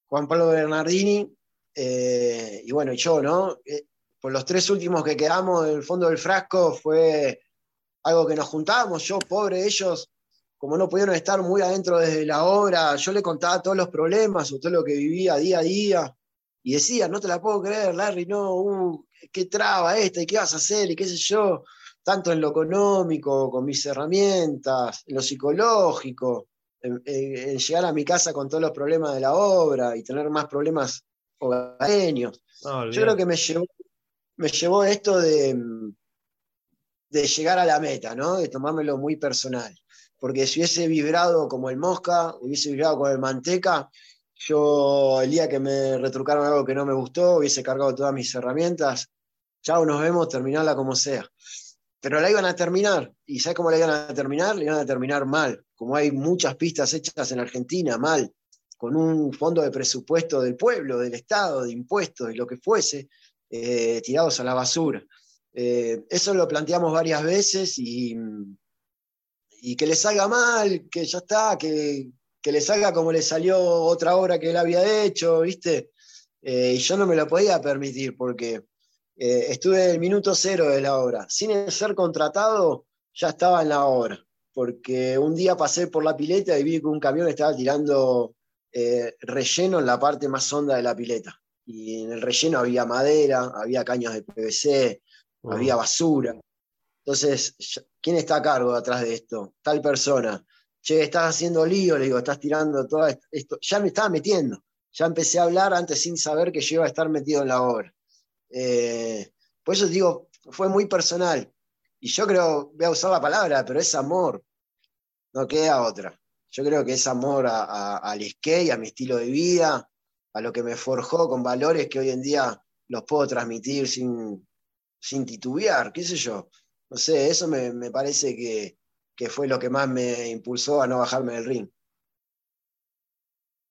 Juan Pablo Bernardini, eh, y bueno, yo, ¿no? Por los tres últimos que quedamos en el fondo del frasco fue algo que nos juntábamos, yo, pobre, ellos, como no pudieron estar muy adentro desde la obra, yo le contaba todos los problemas o todo lo que vivía día a día, y decía, no te la puedo creer, Larry, no, uh, qué traba esta, y qué vas a hacer, y qué sé yo, tanto en lo económico, con mis herramientas, en lo psicológico, en, llegar a mi casa con todos los problemas de la obra y tener más problemas hogareños. yo creo que me llevó, me llevó esto de, de llegar a la meta, ¿no? de tomármelo muy personal. Porque si hubiese vibrado como el mosca, hubiese vibrado con el manteca, yo el día que me retrucaron algo que no me gustó, hubiese cargado todas mis herramientas, chao, nos vemos, terminarla como sea. Pero la iban a terminar, y ¿sabes cómo la iban a terminar? La iban a terminar mal, como hay muchas pistas hechas en Argentina, mal, con un fondo de presupuesto del pueblo, del Estado, de impuestos, de lo que fuese, eh, tirados a la basura. Eh, eso lo planteamos varias veces y, que le salga mal, que ya está, que, que le salga como le salió otra obra que él había hecho, ¿viste? Eh, y yo no me lo podía permitir porque estuve en el minuto cero de la obra. Sin ser contratado, ya estaba en la obra. Porque un día pasé por la pileta y vi que un camión estaba tirando relleno en la parte más honda de la pileta. Y en el relleno había madera, había caños de PVC, había basura. Entonces, ¿quién está a cargo atrás de esto? Tal persona che, estás haciendo lío, le digo, estás tirando todo esto. Ya me estaba metiendo. ya empecé a hablar antes sin saber que yo iba a estar metido en la obra. Eh, por eso digo, fue muy personal. Y yo creo, voy a usar la palabra, pero es amor, no queda otra. Yo creo que es amor al skate, a mi estilo de vida, a lo que me forjó con valores que hoy en día los puedo transmitir sin, sin titubear, qué sé yo. No sé, eso me, parece que, fue lo que más me impulsó a no bajarme del ring.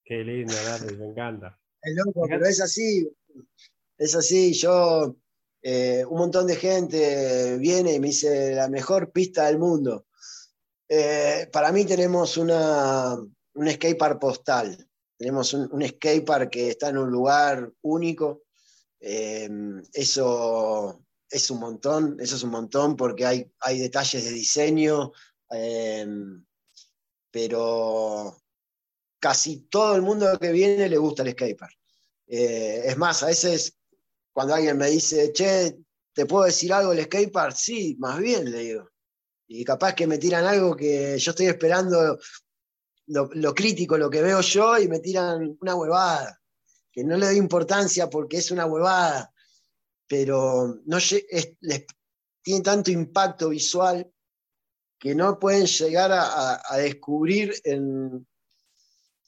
Qué lindo, me encanta. Es loco, pero es así, es así. Yo, eh, un montón de gente viene y me dice la mejor pista del mundo. Eh, para mí tenemos una, un skatepark postal. Tenemos un, un skatepark que está en un lugar único. Eh, eso es un montón, eso es un montón porque hay, hay detalles de diseño, pero casi todo el mundo que viene le gusta el skatepark. es más, a veces cuando alguien me dice, che, ¿te puedo decir algo del skatepark? Sí, más bien, le digo. Y capaz que me tiran algo que yo estoy esperando, lo, crítico, lo que veo yo, y me tiran una huevada, que no le doy importancia porque es una huevada, pero no tiene tanto impacto visual que no pueden llegar a, descubrir en,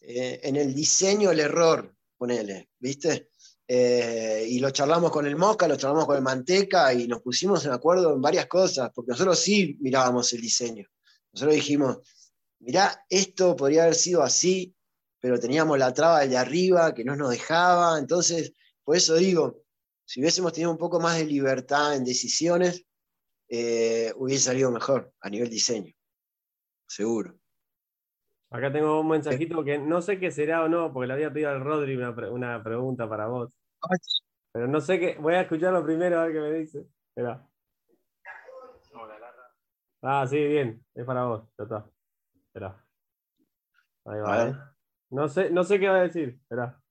eh, en el diseño el error, ponele, ¿viste? Eh, y lo charlamos con el Mosca, lo charlamos con el Manteca y nos pusimos en acuerdo en varias cosas, porque nosotros sí mirábamos el diseño. Nosotros dijimos, mirá, esto podría haber sido así, pero teníamos la traba de arriba que no nos dejaba. Entonces, por eso digo, si hubiésemos tenido un poco más de libertad en decisiones, eh, hubiese salido mejor a nivel diseño, seguro. Acá tengo un mensajito que no sé qué será o no, porque le había pedido al Rodri una, pregunta para vos. Pero no sé qué. Voy a escucharlo primero a ver qué me dice. Espera. Ah, sí, bien. Es para vos. Está. Espera. Ahí va. ¿eh? No, sé, no sé qué va a decir. Espera.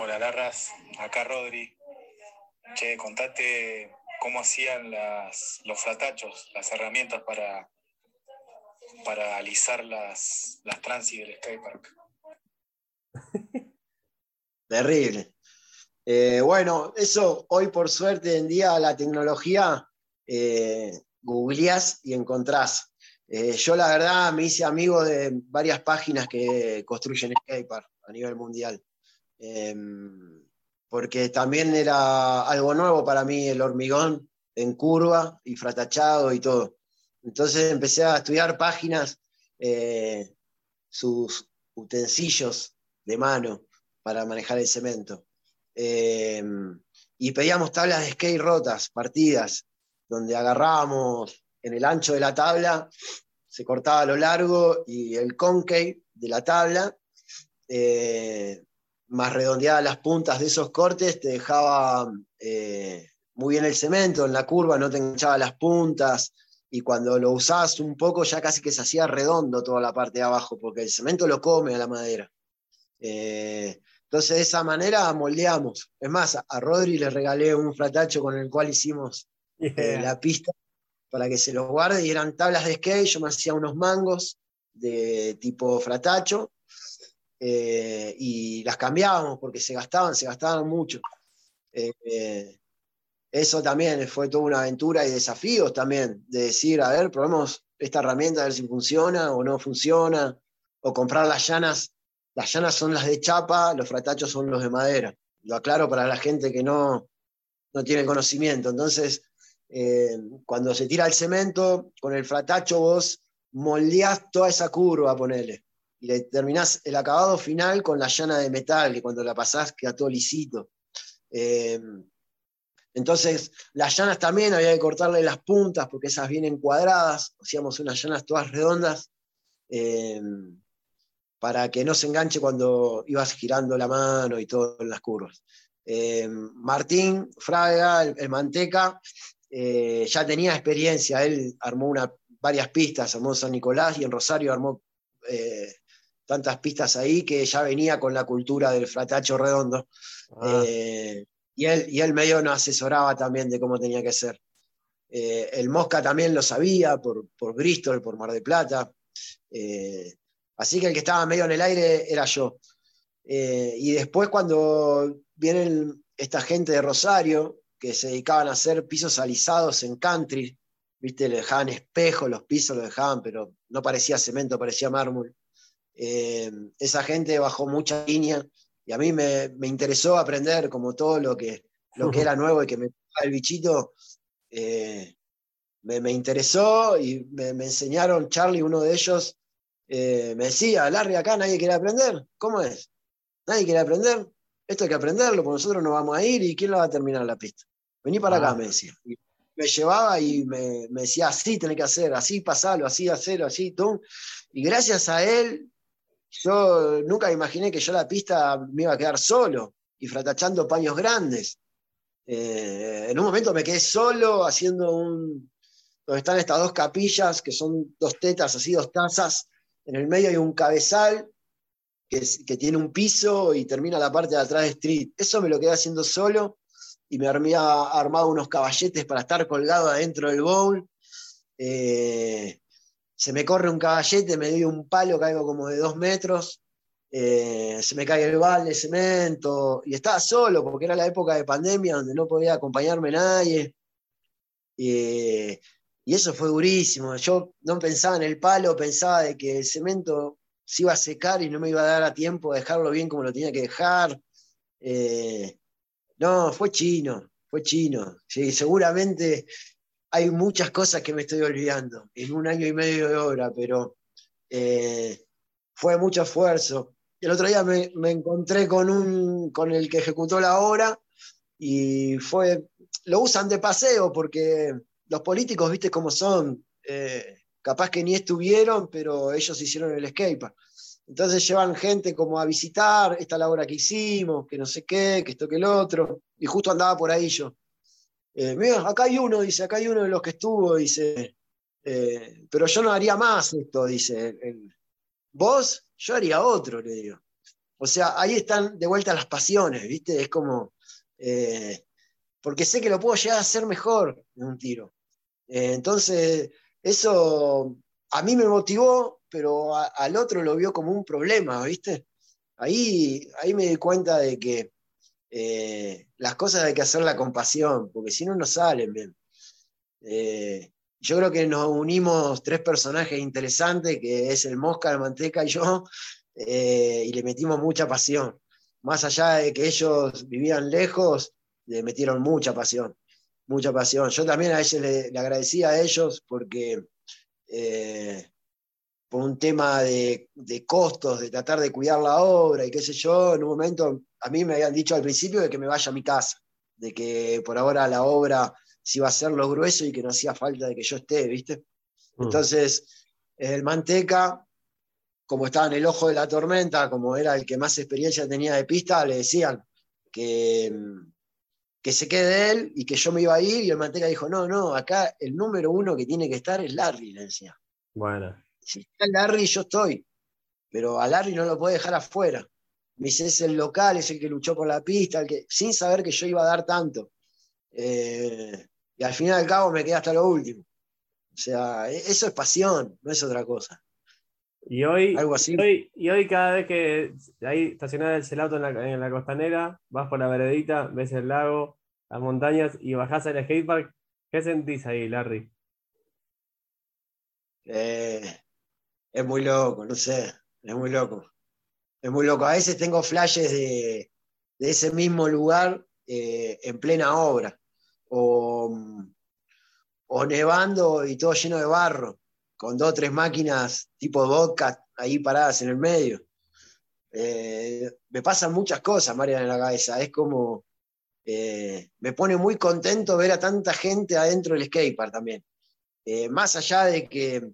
Hola, Larras. Acá Rodri. Che, contate cómo hacían los flatachos, las herramientas para, para alisar las, las transis del skatepark. Terrible. Eh, bueno, eso hoy por suerte en día la tecnología eh, googleás y encontrás. Eh, yo la verdad me hice amigo de varias páginas que construyen skatepark a nivel mundial. Em, porque también era algo nuevo para mí el hormigón en curva y fratachado y todo. Entonces empecé a estudiar páginas, eh, sus utensilios de mano para manejar el cemento. Eh, y pedíamos tablas de skate rotas, partidas, donde agarrábamos en el ancho de la tabla, se cortaba a lo largo y el concave de la tabla eh, más redondeadas las puntas de esos cortes, te dejaba eh, muy bien el cemento, en la curva no te enganchaba las puntas, y cuando lo usabas un poco ya casi que se hacía redondo toda la parte de abajo, porque el cemento lo come a la madera. Eh, entonces de esa manera moldeamos. Es más, a Rodri le regalé un fratacho con el cual hicimos eh, la pista para que se los guarde y eran tablas de skate, yo me hacía unos mangos de tipo fratacho eh, y las cambiábamos porque se gastaban, se gastaban mucho. Eh, eso también fue toda una aventura y desafíos también, de decir, a ver, probemos esta herramienta a ver si funciona o no funciona, o comprar las llanas. Las llanas son las de chapa, los fratachos son los de madera. Lo aclaro para la gente que no, no tiene conocimiento. Entonces, eh, cuando se tira el cemento, con el fratacho vos moldeás toda esa curva, ponele y le terminás el acabado final con la llana de metal, que cuando la pasás queda todo lisito. Eh, entonces, las llanas también había que cortarle las puntas porque esas vienen cuadradas, hacíamos unas llanas todas redondas eh, para que no se enganche cuando ibas girando la mano y todo en las curvas. Martín Fraga, el, Manteca, ya tenía experiencia, él armó una, varias pistas, armó San Nicolás y en Rosario armó tantas pistas ahí que ya venía con la cultura del fratacho redondo. Ah. Eh, y, él, y él medio nos asesoraba también de cómo tenía que ser. Eh, el Mosca también lo sabía por, por, Bristol, por Mar de Plata. Eh, así que el que estaba medio en el aire era yo. Eh, y después cuando vienen esta gente de Rosario, que se dedicaban a hacer pisos alisados en country, viste, le dejaban espejo, los pisos lo dejaban, pero no parecía cemento, parecía mármol. Eh, esa gente bajó mucha línea y a mí me, interesó aprender como todo lo que, lo que era nuevo y que me el bichito, eh, me, interesó y me, enseñaron, Charlie, uno de ellos, me decía, Larry, acá nadie quiere aprender, ¿cómo es? Nadie quiere aprender. Esto hay que aprenderlo, porque nosotros no vamos a ir y ¿quién lo va a terminar la pista? Vení para acá, ah. me decía. me llevaba y me, decía, así tenés que hacer, así pasalo, así hacerlo, así, tú. Y gracias a él, yo nunca imaginé que yo la pista me iba a quedar solo y fratachando paños grandes. Eh, en un momento me quedé solo haciendo un. donde están estas dos capillas, que son dos tetas, así, dos tazas. En el medio hay un cabezal que, tiene un piso y termina la parte de atrás de street. Eso me lo quedé haciendo solo y me había armado unos caballetes para estar colgado adentro del bowl. Eh, se me corre un caballete, me doy un palo, caigo como de dos metros, eh, se me cae el balde de cemento, y estaba solo porque era la época de pandemia donde no podía acompañarme nadie. y eso fue durísimo. Yo no pensaba en el palo, pensaba de que el cemento se iba a secar y no me iba a dar a tiempo de dejarlo bien como lo tenía que dejar. Eh, no, fue chino, fue chino. Sí, seguramente hay muchas cosas que me estoy olvidando en un año y medio de obra, pero eh, fue mucho esfuerzo. El otro día me, encontré con, un, con el que ejecutó la obra y fue, lo usan de paseo porque los políticos, viste cómo son, eh, capaz que ni estuvieron, pero ellos hicieron el escape. Entonces llevan gente como a visitar, esta la obra que hicimos, que no sé qué, que esto que el otro, y justo andaba por ahí yo. Eh, mira, acá hay uno, dice, acá hay uno de los que estuvo, dice, eh, pero yo no haría más esto, dice. Vos, yo haría otro, le digo. O sea, ahí están de vuelta las pasiones, ¿viste? Es como, eh, porque sé que lo puedo llegar a hacer mejor en un tiro. entonces, eso a mí me motivó, pero al otro lo vio como un problema, ¿viste? Ahí, ahí me di cuenta de que eh, las cosas hay que hacerlas con pasión, porque si no, no salen bien. Eh, yo creo que nos unimos tres personajes interesantes, que es el Mosca, la Manteca y yo, eh, y le metimos mucha pasión. Más allá de que ellos vivían lejos, le metieron mucha pasión mucha pasión. Yo también a ellos le, agradecía a ellos porque por un tema de, costos, de tratar de cuidar la obra y qué sé yo, en un momento a mí me habían dicho al principio de que me vaya a mi casa, de que por ahora la obra se iba a hacer lo grueso y que no hacía falta de que yo esté, ¿viste? Mm. Entonces, el Manteca, como estaba en el ojo de la tormenta, como era el que más experiencia tenía de pista, le decían que que se quede él y que yo me iba a ir, y el Manteca dijo, no, no, acá el número uno que tiene que estar es Larry, le decía. Bueno. Si está Larry, yo estoy, pero a Larry no lo puede dejar afuera. Me dice, es el local, es el que luchó por la pista, el que, sin saber que yo iba a dar tanto. Eh, y al final al cabo me quedé hasta lo último. O sea, e, eso es pasión, no es otra cosa. Y hoy, Algo así. y hoy cada vez que ahí estacionás el auto en la, en la, costanera, vas por la veredita, ves el lago, las montañas y bajás al skatepark, ¿qué sentís ahí, Larry? Eh, es muy loco, no sé, es muy loco. Es muy loco. A veces tengo flashes de, ese mismo lugar eh, en plena obra, o, o nevando y todo lleno de barro con dos o tres máquinas tipo vodka ahí paradas en el medio. Eh, me pasan muchas cosas, María, en la cabeza. Es como, eh, me pone muy contento ver a tanta gente adentro del skatepark también. Más allá de que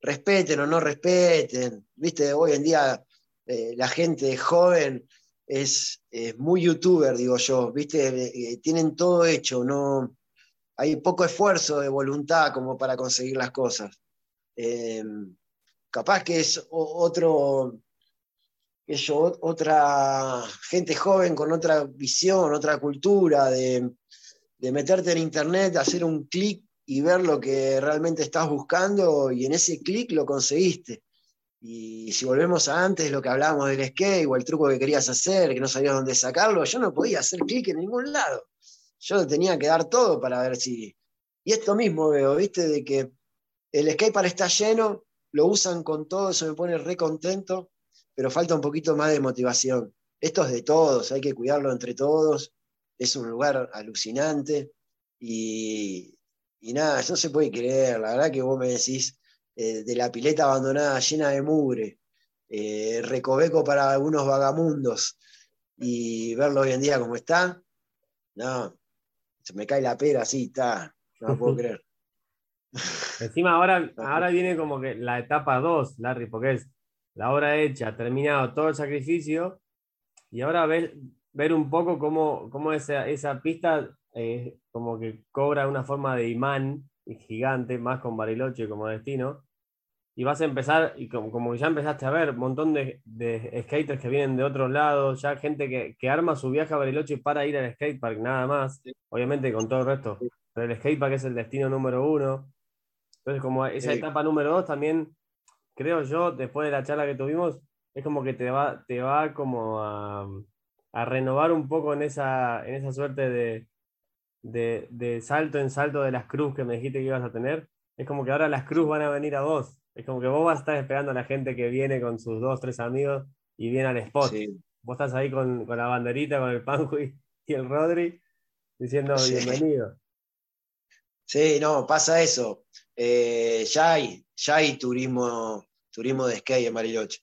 respeten o no respeten, viste, hoy en día la gente joven es, muy youtuber, digo yo, viste, tienen todo hecho, no, hay poco esfuerzo de voluntad como para conseguir las cosas. Eh, capaz que es otro, otra gente joven con otra visión, otra cultura, de, meterte en internet, hacer un clic y ver lo que realmente estás buscando y en ese clic lo conseguiste. Y si volvemos a antes, lo que hablábamos del skate o el truco que querías hacer, que no sabías dónde sacarlo, yo no podía hacer clic en ningún lado. Yo tenía que dar todo para ver si. Y esto mismo veo, ¿viste? De que el skatepark está lleno, lo usan con todo, eso me pone re contento, pero falta un poquito más de motivación. Esto es de todos, hay que cuidarlo entre todos. Es un lugar alucinante y, y nada, no se puede creer. La verdad que vos me decís, eh, de la pileta abandonada llena de mugre, eh, recoveco para algunos vagamundos, y verlo hoy en día como está, no, se me cae la pera así, está, no lo puedo creer. Encima ahora, ahora viene como que la etapa 2, Larry, porque es la obra hecha, terminado todo el sacrificio, y ahora ver, ver un poco cómo, cómo esa, esa pista eh, como que cobra una forma de imán gigante, más con Bariloche como destino, y vas a empezar, y como, como ya empezaste a ver, un montón de, de, skaters que vienen de otros lados, ya gente que, que, arma su viaje a Bariloche para ir al skatepark, nada más, obviamente con todo el resto, pero el skatepark es el destino número uno. Entonces, como esa etapa número dos también, creo yo, después de la charla que tuvimos, es como que te va, te va como a, a renovar un poco en esa, en esa suerte de, de, de salto en salto de las cruz que me dijiste que ibas a tener. Es como que ahora las cruz van a venir a vos es como que vos vas a estar esperando a la gente que viene con sus dos, tres amigos y viene al spot. Vos estás ahí con, la banderita, con el Panju y, el Rodri, diciendo bienvenido. Sí, no, pasa eso. Eh, ya hay, ya hay turismo, turismo de skate en Bariloche.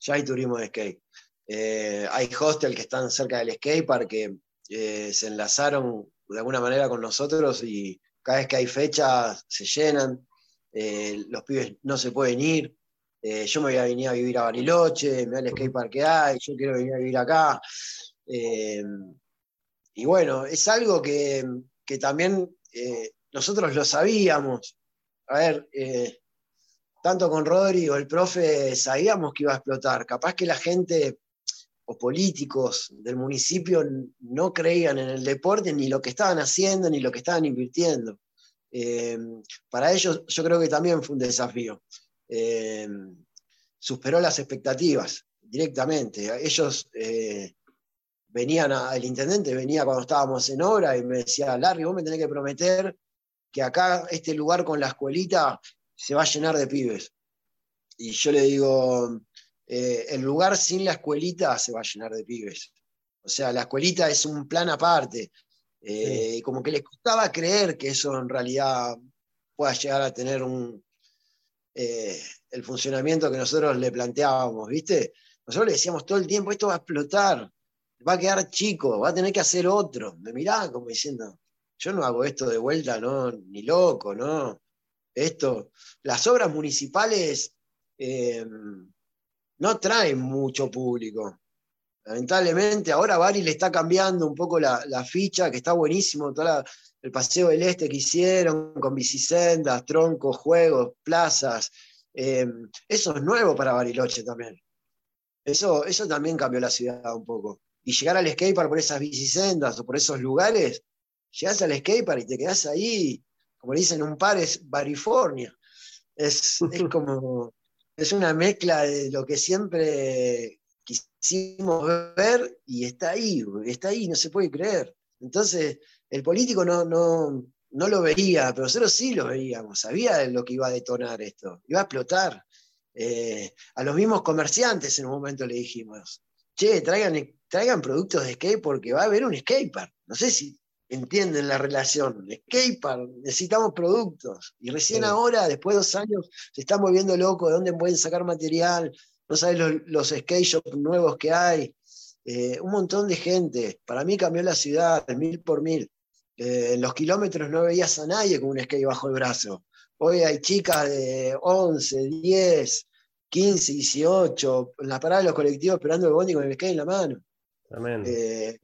Ya hay turismo de skate. Eh, hay hostel que están cerca del skatepark que eh, se enlazaron de alguna manera con nosotros y cada vez que hay fechas se llenan. Eh, los pibes no se pueden ir, eh, yo me voy a venir a vivir a Bariloche, me da el skatepark que hay, yo quiero venir a vivir acá. Eh, y bueno, es algo que, también nosotros lo sabíamos. A ver, tanto con Rodri o el profe sabíamos que iba a explotar. Capaz que la gente o políticos del municipio no creían en el deporte, ni lo que estaban haciendo, ni lo que estaban invirtiendo. Eh, para ellos yo creo que también fue un desafío. Eh, superó las expectativas directamente. Ellos eh, venían, el intendente venía cuando estábamos en obra y me decía, Larry, vos me tenés que prometer que acá este lugar con la escuelita se va a llenar de pibes. Y yo le digo, el lugar sin la escuelita se va a llenar de pibes. O sea, la escuelita es un plan aparte. Eh, como que les costaba creer que eso en realidad pueda llegar a tener un, eh, el funcionamiento que nosotros le planteábamos, ¿viste? Nosotros le decíamos todo el tiempo, esto va a explotar, va a quedar chico, va a tener que hacer otro. Me miraban como diciendo, yo no hago esto de vuelta, no, ni loco, ¿no? Esto, las obras municipales eh, no traen mucho público. Lamentablemente, ahora Bari le está cambiando un poco la, ficha, que está buenísimo, todo el paseo del este que hicieron, con bicisendas, troncos, juegos, plazas. Eh, eso es nuevo para Bariloche también. Eso, eso también cambió la ciudad un poco. Y llegar al skatepark por esas bicisendas o por esos lugares, llegas al skatepark y te quedas ahí, como dicen un par, es Barifornia. Es, es como, es una mezcla de lo que siempre quisimos ver y está ahí, está ahí, no se puede creer. Entonces, el político no, no, no lo veía, pero nosotros sí lo veíamos, sabía lo que iba a detonar esto, iba a explotar. Eh, a los mismos comerciantes en un momento le dijimos, che, traigan, traigan productos de skate porque va a haber un skatepark. No sé si entienden la relación. Skatepark, necesitamos productos. Y recién ahora, después de dos años, se están volviendo locos de dónde pueden sacar material, no sabes los, skate shops nuevos que hay, eh, un montón de gente. Para mí cambió la ciudad, mil por mil. Eh, en los kilómetros no veías a nadie con un skate bajo el brazo. Hoy hay chicas de 11, 10, 15, 18, en la parada de los colectivos esperando el bondi con el skate en la mano. Eh,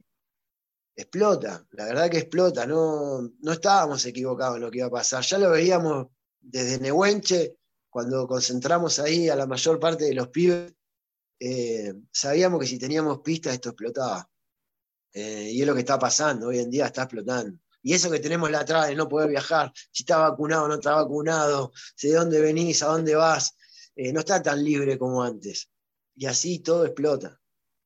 explota, la verdad que explota, no, no estábamos equivocados en lo que iba a pasar, ya lo veíamos desde Nehuenche cuando concentramos ahí a la mayor parte de los pibes, eh, sabíamos que si teníamos pistas esto explotaba. Eh, y es lo que está pasando, hoy en día está explotando. Y eso que tenemos la traba de no poder viajar, si está vacunado o no está vacunado, de dónde venís, a dónde vas. eh, no está tan libre como antes. Y así todo explota.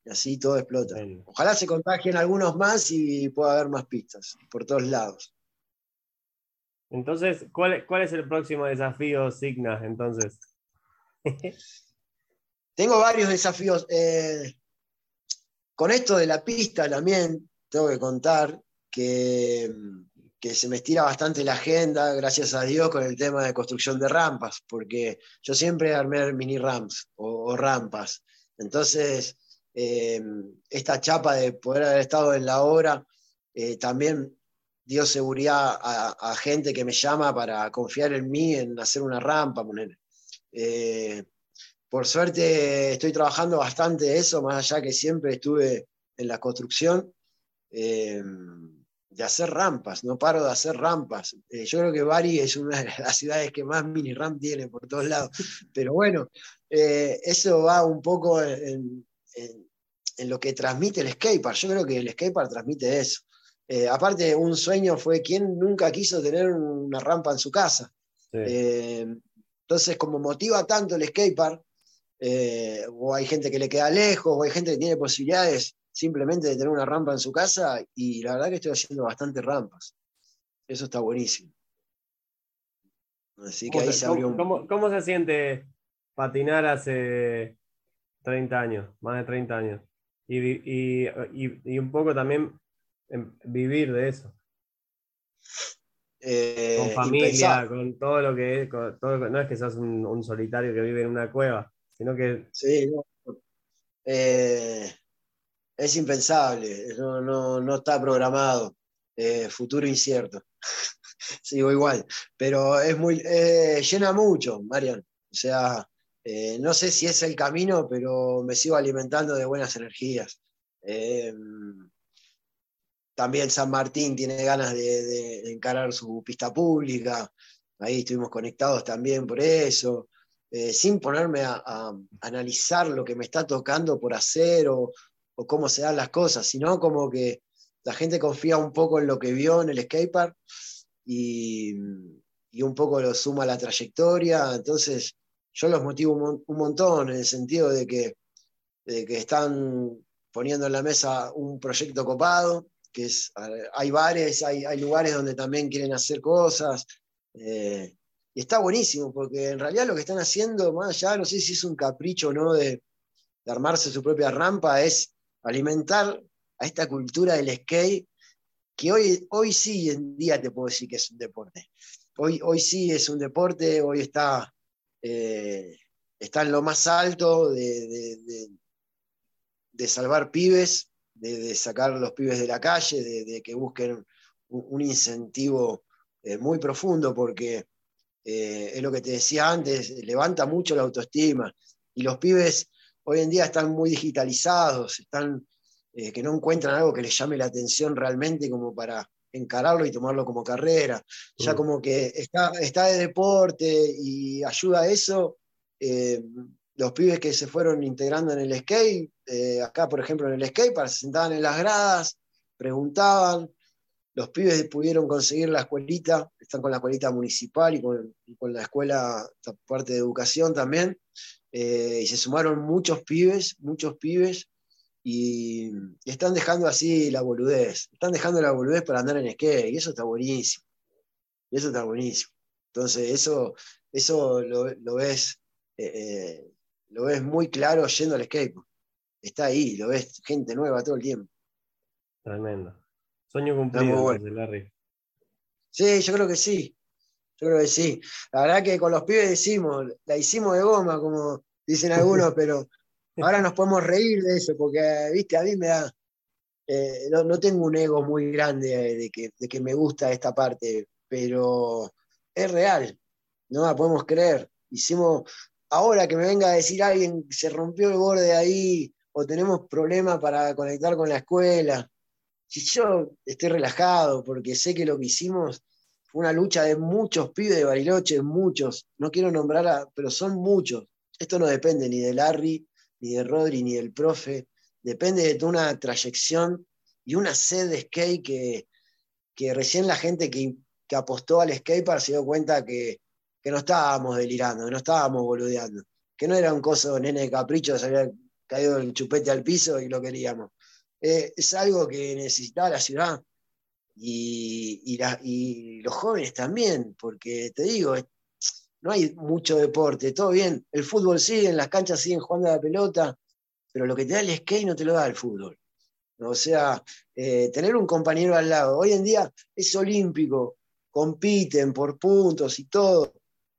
Y así todo explota. Ojalá se contagien algunos más y pueda haber más pistas por todos lados. Entonces, ¿cuál, cuál es el próximo desafío, Signa? Entonces. Tengo varios desafíos. Eh, con esto de la pista también, tengo que contar que, se me estira bastante la agenda, gracias a Dios, con el tema de construcción de rampas, porque yo siempre armé mini ramps o, rampas. Entonces, eh, esta chapa de poder haber estado en la obra eh, también dio seguridad a, gente que me llama para confiar en mí, en hacer una rampa, poner. Eh, por suerte estoy trabajando bastante eso, más allá que siempre estuve en la construcción, eh, de hacer rampas, no paro de hacer rampas. Eh, yo creo que Bari es una de las ciudades que más mini ramp tiene por todos lados, pero bueno, eso va un poco en, en, lo que transmite el skatepark. Yo creo que el skatepark transmite eso. Eh, aparte, un sueño fue quien nunca quiso tener una rampa en su casa. Eh, entonces, como motiva tanto el skatepark, eh, o hay gente que le queda lejos, o hay gente que tiene posibilidades simplemente de tener una rampa en su casa, y la verdad que estoy haciendo bastantes rampas. Eso está buenísimo. Así que ahí se abrió un... ¿cómo, se siente patinar hace 30 años, más de 30 años? y un poco también vivir de eso. Eh, con familia, con todo lo que es, no es que seas un, solitario que vive en una cueva, sino que... Sí, eh, es impensable, no, está programado, eh, futuro incierto. Sigo igual, pero es muy, llena mucho, Marian. O sea, no sé si es el camino, pero me sigo alimentando de buenas energías. También San Martín tiene ganas de, encarar su pista pública, ahí estuvimos conectados también por eso, eh, sin ponerme a, analizar lo que me está tocando por hacer o, cómo se dan las cosas, sino como que la gente confía un poco en lo que vio en el skatepark y, un poco lo suma a la trayectoria, entonces yo los motivo un, montón en el sentido de que, de que están poniendo en la mesa un proyecto copado, que es, hay bares, hay, lugares donde también quieren hacer cosas. Eh, y está buenísimo, porque en realidad lo que están haciendo, más allá, no sé si es un capricho o no de, armarse su propia rampa, es alimentar a esta cultura del skate, que hoy, hoy sí en día te puedo decir que es un deporte. Hoy, hoy sí es un deporte, hoy está, eh, está en lo más alto de, de salvar pibes de, sacar a los pibes de la calle, de, que busquen un, incentivo eh, muy profundo, porque eh, es lo que te decía antes, levanta mucho la autoestima. Y los pibes hoy en día están muy digitalizados, están, que no encuentran algo que les llame la atención realmente como para encararlo y tomarlo como carrera. Ya como que está, está de deporte y ayuda a eso los pibes que se fueron integrando en el skate, eh, acá por ejemplo en el skate, se sentaban en las gradas, preguntaban, los pibes pudieron conseguir la escuelita, están con la escuelita municipal y con, la escuela, parte de educación también, eh, y se sumaron muchos pibes, muchos pibes, y, están dejando así la boludez, están dejando la boludez para andar en skate, y eso está buenísimo, y eso está buenísimo. Entonces eso, eso lo, ves eh, lo ves muy claro yendo al skate. Está ahí, lo ves gente nueva todo el tiempo. Tremendo. Sueño cumplido, Larry. Sí, yo creo que sí. Yo creo que sí. La verdad que con los pibes decimos, la hicimos de goma, como dicen algunos, pero ahora nos podemos reír de eso, porque, viste, a mí me da. Eh, no, tengo un ego muy grande de que, de que me gusta esta parte, pero es real, no la podemos creer. Hicimos, ahora que me venga a decir alguien se rompió el borde ahí o tenemos problemas para conectar con la escuela, si yo estoy relajado porque sé que lo que hicimos fue una lucha de muchos pibes de Bariloche, muchos, no quiero nombrar, pero son muchos. Esto no depende ni de Larry, ni de Rodri, ni del profe, depende de una trayección y una sed de skate que, que recién la gente que, que apostó al skatepark se dio cuenta que, que no estábamos delirando, que no estábamos boludeando, que no era un coso nene de capricho, se había caído el chupete al piso y lo queríamos. Eh, es algo que necesitaba la ciudad y, y, los jóvenes también, porque te digo, no hay mucho deporte, todo bien, el fútbol sigue, en las canchas siguen jugando a la pelota, pero lo que te da el skate no te lo da el fútbol. O sea, eh, tener un compañero al lado. Hoy en día es olímpico, compiten por puntos y todo,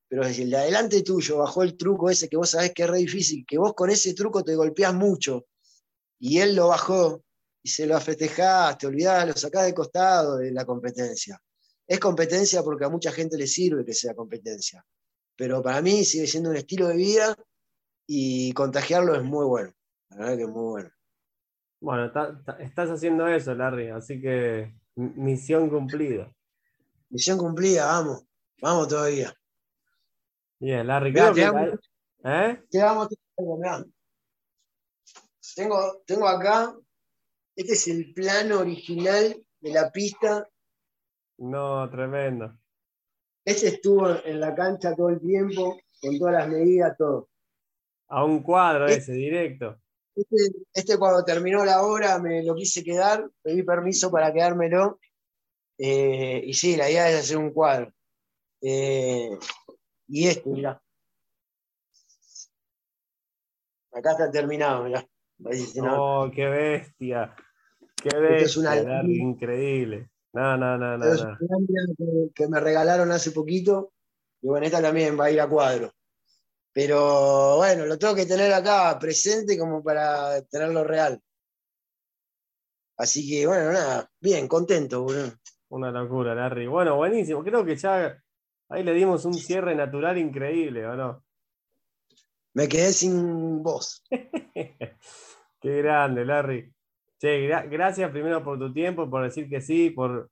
pero si el de adelante tuyo bajó el truco ese que vos sabés que es re difícil, que vos con ese truco te golpeás mucho, y él lo bajó y se lo festejás, te olvidás, lo sacás de costado de la competencia. Es competencia porque a mucha gente le sirve que sea competencia, pero para mí sigue siendo un estilo de vida y contagiarlo es muy bueno, la verdad que es muy bueno. Bueno, estás haciendo eso, Larry, así que misión cumplida. Misión cumplida, vamos, vamos todavía. Bien, Larry, ¿Eh? Tengo, tengo acá, este es el plano original de la pista. No, tremendo. Este estuvo en la cancha todo el tiempo, con todas las medidas, todo. A un cuadro este ese, directo. Este, este, cuando terminó la obra me lo quise quedar, pedí permiso para quedármelo. Eh, y sí, la idea es hacer un cuadro. Eh, y este, mirá. Acá está terminado, mirá. Oh, qué bestia. Qué bestia. Es una increíble. No, no, no, no. Es una que, que me regalaron hace poquito. Y bueno, esta también va a ir a cuadro. Pero bueno, lo tengo que tener acá presente como para tenerlo real. Así que bueno, nada, bien, contento, boludo. Una locura, Larry. Bueno, buenísimo. Creo que ya ahí le dimos un cierre natural increíble, ¿o no? Me quedé sin voz. Qué grande, Larry. Che, gracias primero por tu tiempo, por decir que sí, por,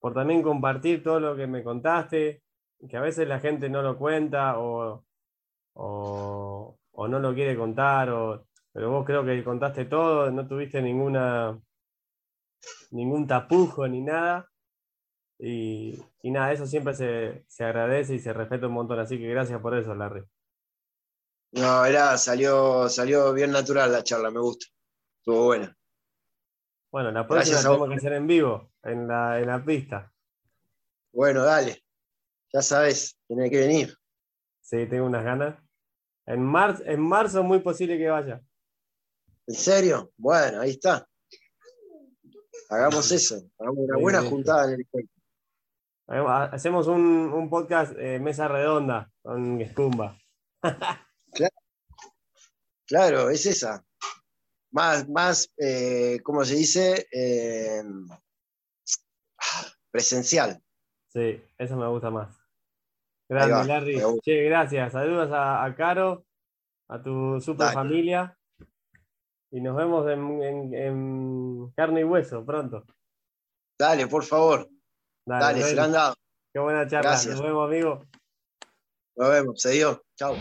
por también compartir todo lo que me contaste, que a veces la gente no lo cuenta o, o, no lo quiere contar, o, pero vos creo que contaste todo, no tuviste ninguna ningún tapujo ni nada. Y, nada, eso siempre se, agradece y se respeta un montón, así que gracias por eso, Larry. No, era, salió, salió bien natural la charla, me gusta. Estuvo buena. Bueno, la próxima la tenemos que hacer en vivo, en la, en la pista. Bueno, dale. Ya sabes, tiene que venir. Sí, tengo unas ganas. En, marzo, en marzo es muy posible que vaya. ¿En serio? Bueno, ahí está. Hagamos eso. Hagamos una buena juntada en el encuentro. Hacemos un, podcast eh, mesa redonda con Scumba. claro. es esa. Más, más eh, ¿cómo se dice? Eh, presencial. Sí, eso me gusta más. Grande, Larry. gracias. Saludos a, Caro, a tu super familia. Y nos vemos en, carne y hueso pronto. Dale, por favor. Dale, se lo han dado. Qué buena charla. Nos vemos, amigo. Nos vemos. Se dio. Chao.